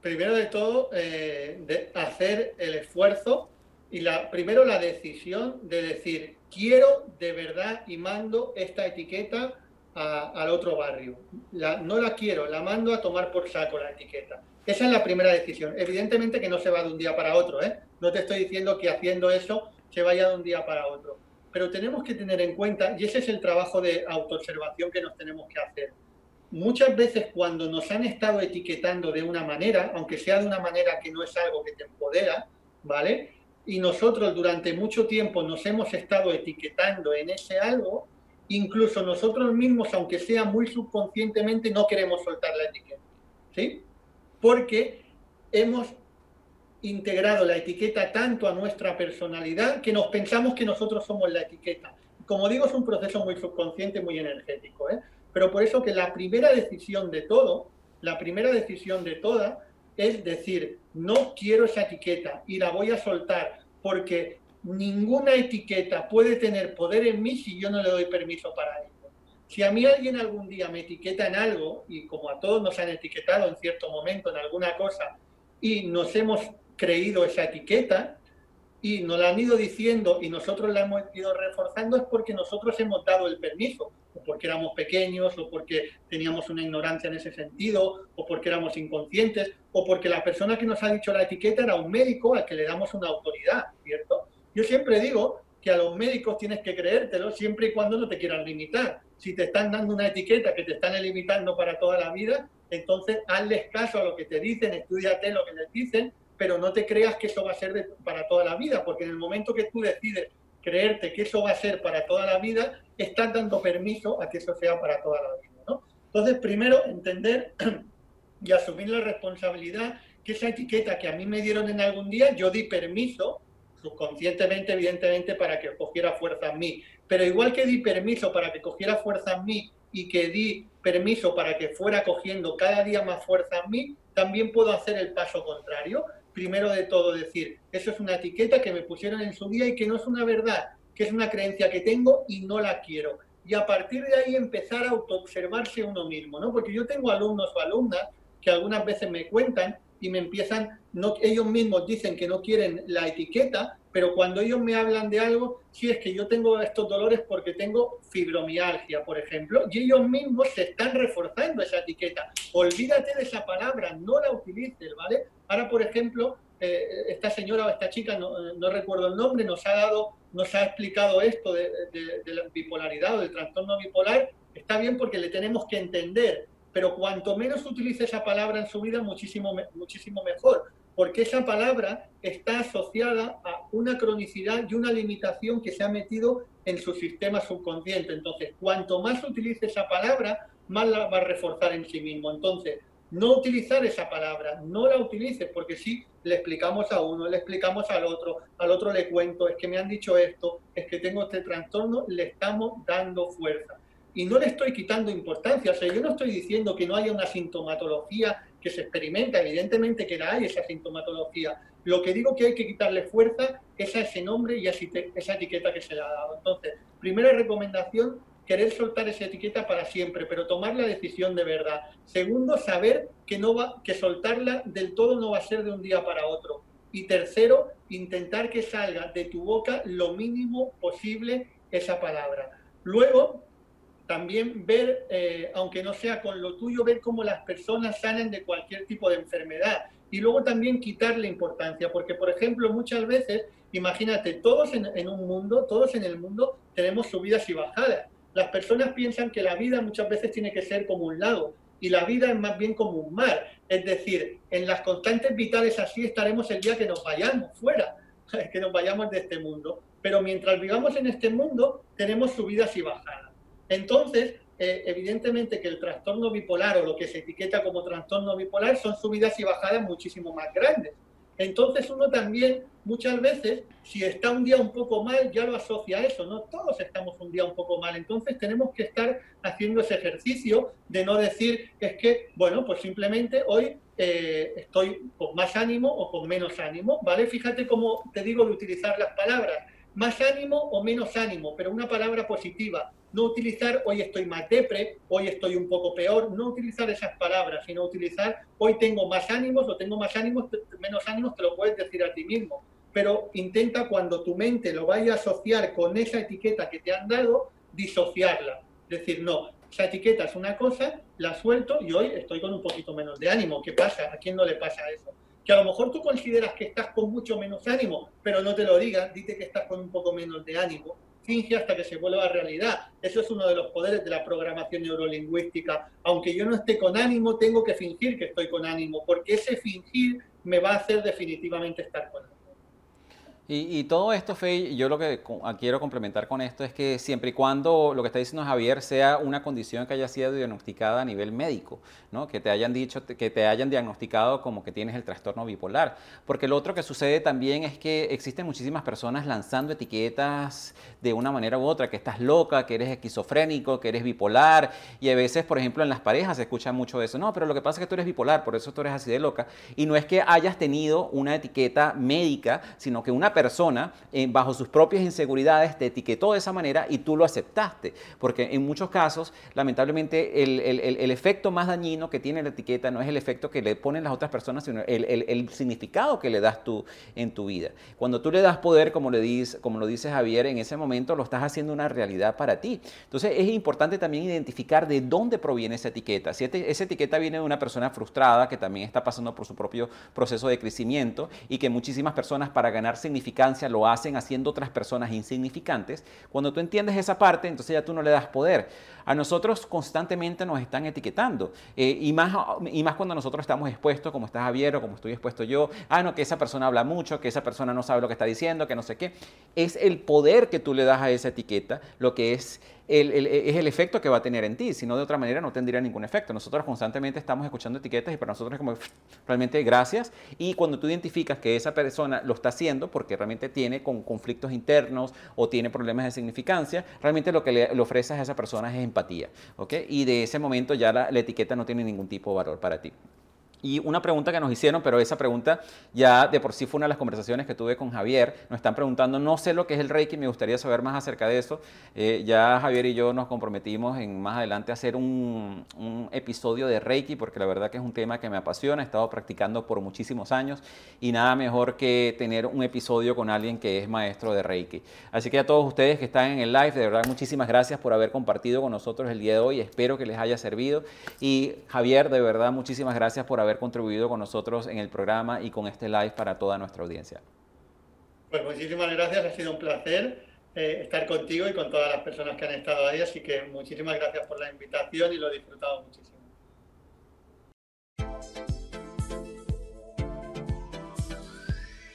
Primero de todo, eh, de hacer el esfuerzo y la, primero la decisión de decir, quiero de verdad y mando esta etiqueta al otro barrio. no la quiero, la mando a tomar por saco la etiqueta. Esa es la primera decisión. Evidentemente que no se va de un día para otro. ¿eh? No te estoy diciendo que haciendo eso se vaya de un día para otro pero tenemos que tener en cuenta, y ese es el trabajo de autoobservación que nos tenemos que hacer. Muchas veces cuando nos han estado etiquetando de una manera, aunque sea de una manera que no es algo que te empodera, ¿vale? Y nosotros durante mucho tiempo nos hemos estado etiquetando en ese algo, incluso nosotros mismos, aunque sea muy subconscientemente, no queremos soltar la etiqueta, ¿sí? Porque hemos integrado la etiqueta tanto a nuestra personalidad que nos pensamos que nosotros somos la etiqueta. Como digo, es un proceso muy subconsciente, muy energético. ¿eh? Pero por eso que la primera decisión de todo, la primera decisión de toda, es decir, no quiero esa etiqueta y la voy a soltar porque ninguna etiqueta puede tener poder en mí si yo no le doy permiso para ello. Si a mí alguien algún día me etiqueta en algo, y como a todos nos han etiquetado en cierto momento en alguna cosa, y nos hemos creído esa etiqueta y nos la han ido diciendo y nosotros la hemos ido reforzando es porque nosotros hemos dado el permiso, o porque éramos pequeños, o porque teníamos una ignorancia en ese sentido, o porque éramos inconscientes, o porque la persona que nos ha dicho la etiqueta era un médico al que le damos una autoridad, ¿cierto? Yo siempre digo que a los médicos tienes que creértelo siempre y cuando no te quieran limitar. Si te están dando una etiqueta que te están limitando para toda la vida, Entonces, hazles caso a lo que te dicen, estudiate lo que les dicen, pero no te creas que eso va a ser para toda la vida, porque en el momento que tú decides creerte que eso va a ser para toda la vida, estás dando permiso a que eso sea para toda la vida. ¿no? Entonces, primero, entender y asumir la responsabilidad que esa etiqueta que a mí me dieron en algún día, yo di permiso, subconscientemente, evidentemente, para que cogiera fuerza en mí. Pero igual que di permiso para que cogiera fuerza en mí y que di permiso para que fuera cogiendo cada día más fuerza en mí, también puedo hacer el paso contrario primero de todo decir, eso es una etiqueta que me pusieron en su día y que no es una verdad, que es una creencia que tengo y no la quiero. Y a partir de ahí empezar a autoobservarse uno mismo, ¿no? Porque yo tengo alumnos o alumnas que algunas veces me cuentan y me empiezan, no, ellos mismos dicen que no quieren la etiqueta, pero cuando ellos me hablan de algo, sí es que yo tengo estos dolores porque tengo fibromialgia, por ejemplo, y ellos mismos se están reforzando esa etiqueta. Olvídate de esa palabra, no la utilices, ¿vale? Ahora, por ejemplo, eh, esta señora o esta chica, no, recuerdo el nombre, nos ha dado, nos ha explicado esto de, de, la bipolaridad o del trastorno bipolar. Está bien porque le tenemos que entender, pero cuanto menos utilice esa palabra en su vida, muchísimo, muchísimo mejor porque esa palabra está asociada a una cronicidad y una limitación que se ha metido en su sistema subconsciente. Entonces, cuanto más utilice esa palabra, más la va a reforzar en sí mismo. Entonces, no utilizar esa palabra, no la utilices, porque si le explicamos a uno, le explicamos al otro, al otro le cuento, es que me han dicho esto, es que tengo este trastorno, le estamos dando fuerza. Y no le estoy quitando importancia, o sea, yo no estoy diciendo que no haya una sintomatología que se experimenta, evidentemente que la hay esa sintomatología. Lo que digo que hay que quitarle fuerza es a ese nombre y a esa etiqueta que se le ha dado. Entonces, primera recomendación, querer soltar esa etiqueta para siempre, pero tomar la decisión de verdad. Segundo, saber que, no va, que soltarla del todo no va a ser de un día para otro. Y tercero, intentar que salga de tu boca lo mínimo posible esa palabra. Luego, también ver, eh, aunque no sea con lo tuyo, ver cómo las personas salen de cualquier tipo de enfermedad. Y luego también quitarle importancia, porque por ejemplo muchas veces, imagínate, todos en, un mundo, todos en el mundo tenemos subidas y bajadas. Las personas piensan que la vida muchas veces tiene que ser como un lago y la vida es más bien como un mar. Es decir, en las constantes vitales así estaremos el día que nos vayamos fuera, que nos vayamos de este mundo. Pero mientras vivamos en este mundo, tenemos subidas y bajadas. Entonces, eh, evidentemente que el trastorno bipolar o lo que se etiqueta como trastorno bipolar son subidas y bajadas muchísimo más grandes. Entonces uno también muchas veces, si está un día un poco mal, ya lo asocia a eso, ¿no? Todos estamos un día un poco mal, entonces tenemos que estar haciendo ese ejercicio de no decir, es que, bueno, pues simplemente hoy eh, estoy con más ánimo o con menos ánimo, ¿vale? Fíjate cómo te digo de utilizar las palabras, más ánimo o menos ánimo, pero una palabra positiva no utilizar hoy estoy más depre, hoy estoy un poco peor, no utilizar esas palabras, sino utilizar hoy tengo más ánimos o tengo más ánimos, menos ánimos, te lo puedes decir a ti mismo. Pero intenta cuando tu mente lo vaya a asociar con esa etiqueta que te han dado, disociarla. Decir, no, esa etiqueta es una cosa, la suelto y hoy estoy con un poquito menos de ánimo. ¿Qué pasa? ¿A quién no le pasa eso? Que a lo mejor tú consideras que estás con mucho menos ánimo, pero no te lo digas, dite que estás con un poco menos de ánimo finge hasta que se vuelva realidad. Eso es uno de los poderes de la programación neurolingüística. Aunque yo no esté con ánimo, tengo que fingir que estoy con ánimo, porque ese fingir me va a hacer definitivamente estar con ánimo. Y, todo esto, Fey, yo lo que quiero complementar con esto es que siempre y cuando lo que está diciendo Javier sea una condición que haya sido diagnosticada a nivel médico, ¿no? que te hayan dicho, que te hayan diagnosticado como que tienes el trastorno bipolar. Porque lo otro que sucede también es que existen muchísimas personas lanzando etiquetas de una manera u otra, que estás loca, que eres esquizofrénico, que eres bipolar, y a veces, por ejemplo, en las parejas se escucha mucho eso, no, pero lo que pasa es que tú eres bipolar, por eso tú eres así de loca, y no es que hayas tenido una etiqueta médica, sino que una persona, eh, bajo sus propias inseguridades, te etiquetó de esa manera y tú lo aceptaste. Porque en muchos casos, lamentablemente, el, efecto más dañino que tiene la etiqueta no es el efecto que le ponen las otras personas, sino el, significado que le das tú en tu vida. Cuando tú le das poder, como, le dices, como lo dice Javier, en ese momento lo estás haciendo una realidad para ti. Entonces es importante también identificar de dónde proviene esa etiqueta. Si este, esa etiqueta viene de una persona frustrada que también está pasando por su propio proceso de crecimiento y que muchísimas personas para ganar significado lo hacen haciendo otras personas insignificantes. Cuando tú entiendes esa parte, entonces ya tú no le das poder. A nosotros constantemente nos están etiquetando. Eh, y, más, y más cuando nosotros estamos expuestos, como está Javier o como estoy expuesto yo, ah, no, que esa persona habla mucho, que esa persona no sabe lo que está diciendo, que no sé qué. Es el poder que tú le das a esa etiqueta lo que es el, es el efecto que va a tener en ti, si no de otra manera no tendría ningún efecto. Nosotros constantemente estamos escuchando etiquetas y para nosotros es como realmente gracias y cuando tú identificas que esa persona lo está haciendo porque realmente tiene con conflictos internos o tiene problemas de significancia, realmente lo que le, ofreces a esa persona es empatía, ¿ok? Y de ese momento ya la etiqueta no tiene ningún tipo de valor para ti. Y una pregunta que nos hicieron, pero esa pregunta ya de por sí fue una de las conversaciones que tuve con Javier. Nos están preguntando, no sé lo que es el Reiki, me gustaría saber más acerca de eso. Eh, ya Javier y yo nos comprometimos en más adelante hacer un, un, episodio de Reiki, porque la verdad que es un tema que me apasiona, he estado practicando por muchísimos años y nada mejor que tener un episodio con alguien que es maestro de Reiki. Así que a todos ustedes que están en el live, de verdad muchísimas gracias por haber compartido con nosotros el día de hoy, espero que les haya servido. Y Javier, de verdad muchísimas gracias por haber contribuido con nosotros en el programa y con este live para toda nuestra audiencia. Pues muchísimas gracias, ha sido un placer eh, estar contigo y con todas las personas que han estado ahí, así que muchísimas gracias por la invitación y lo he disfrutado muchísimo.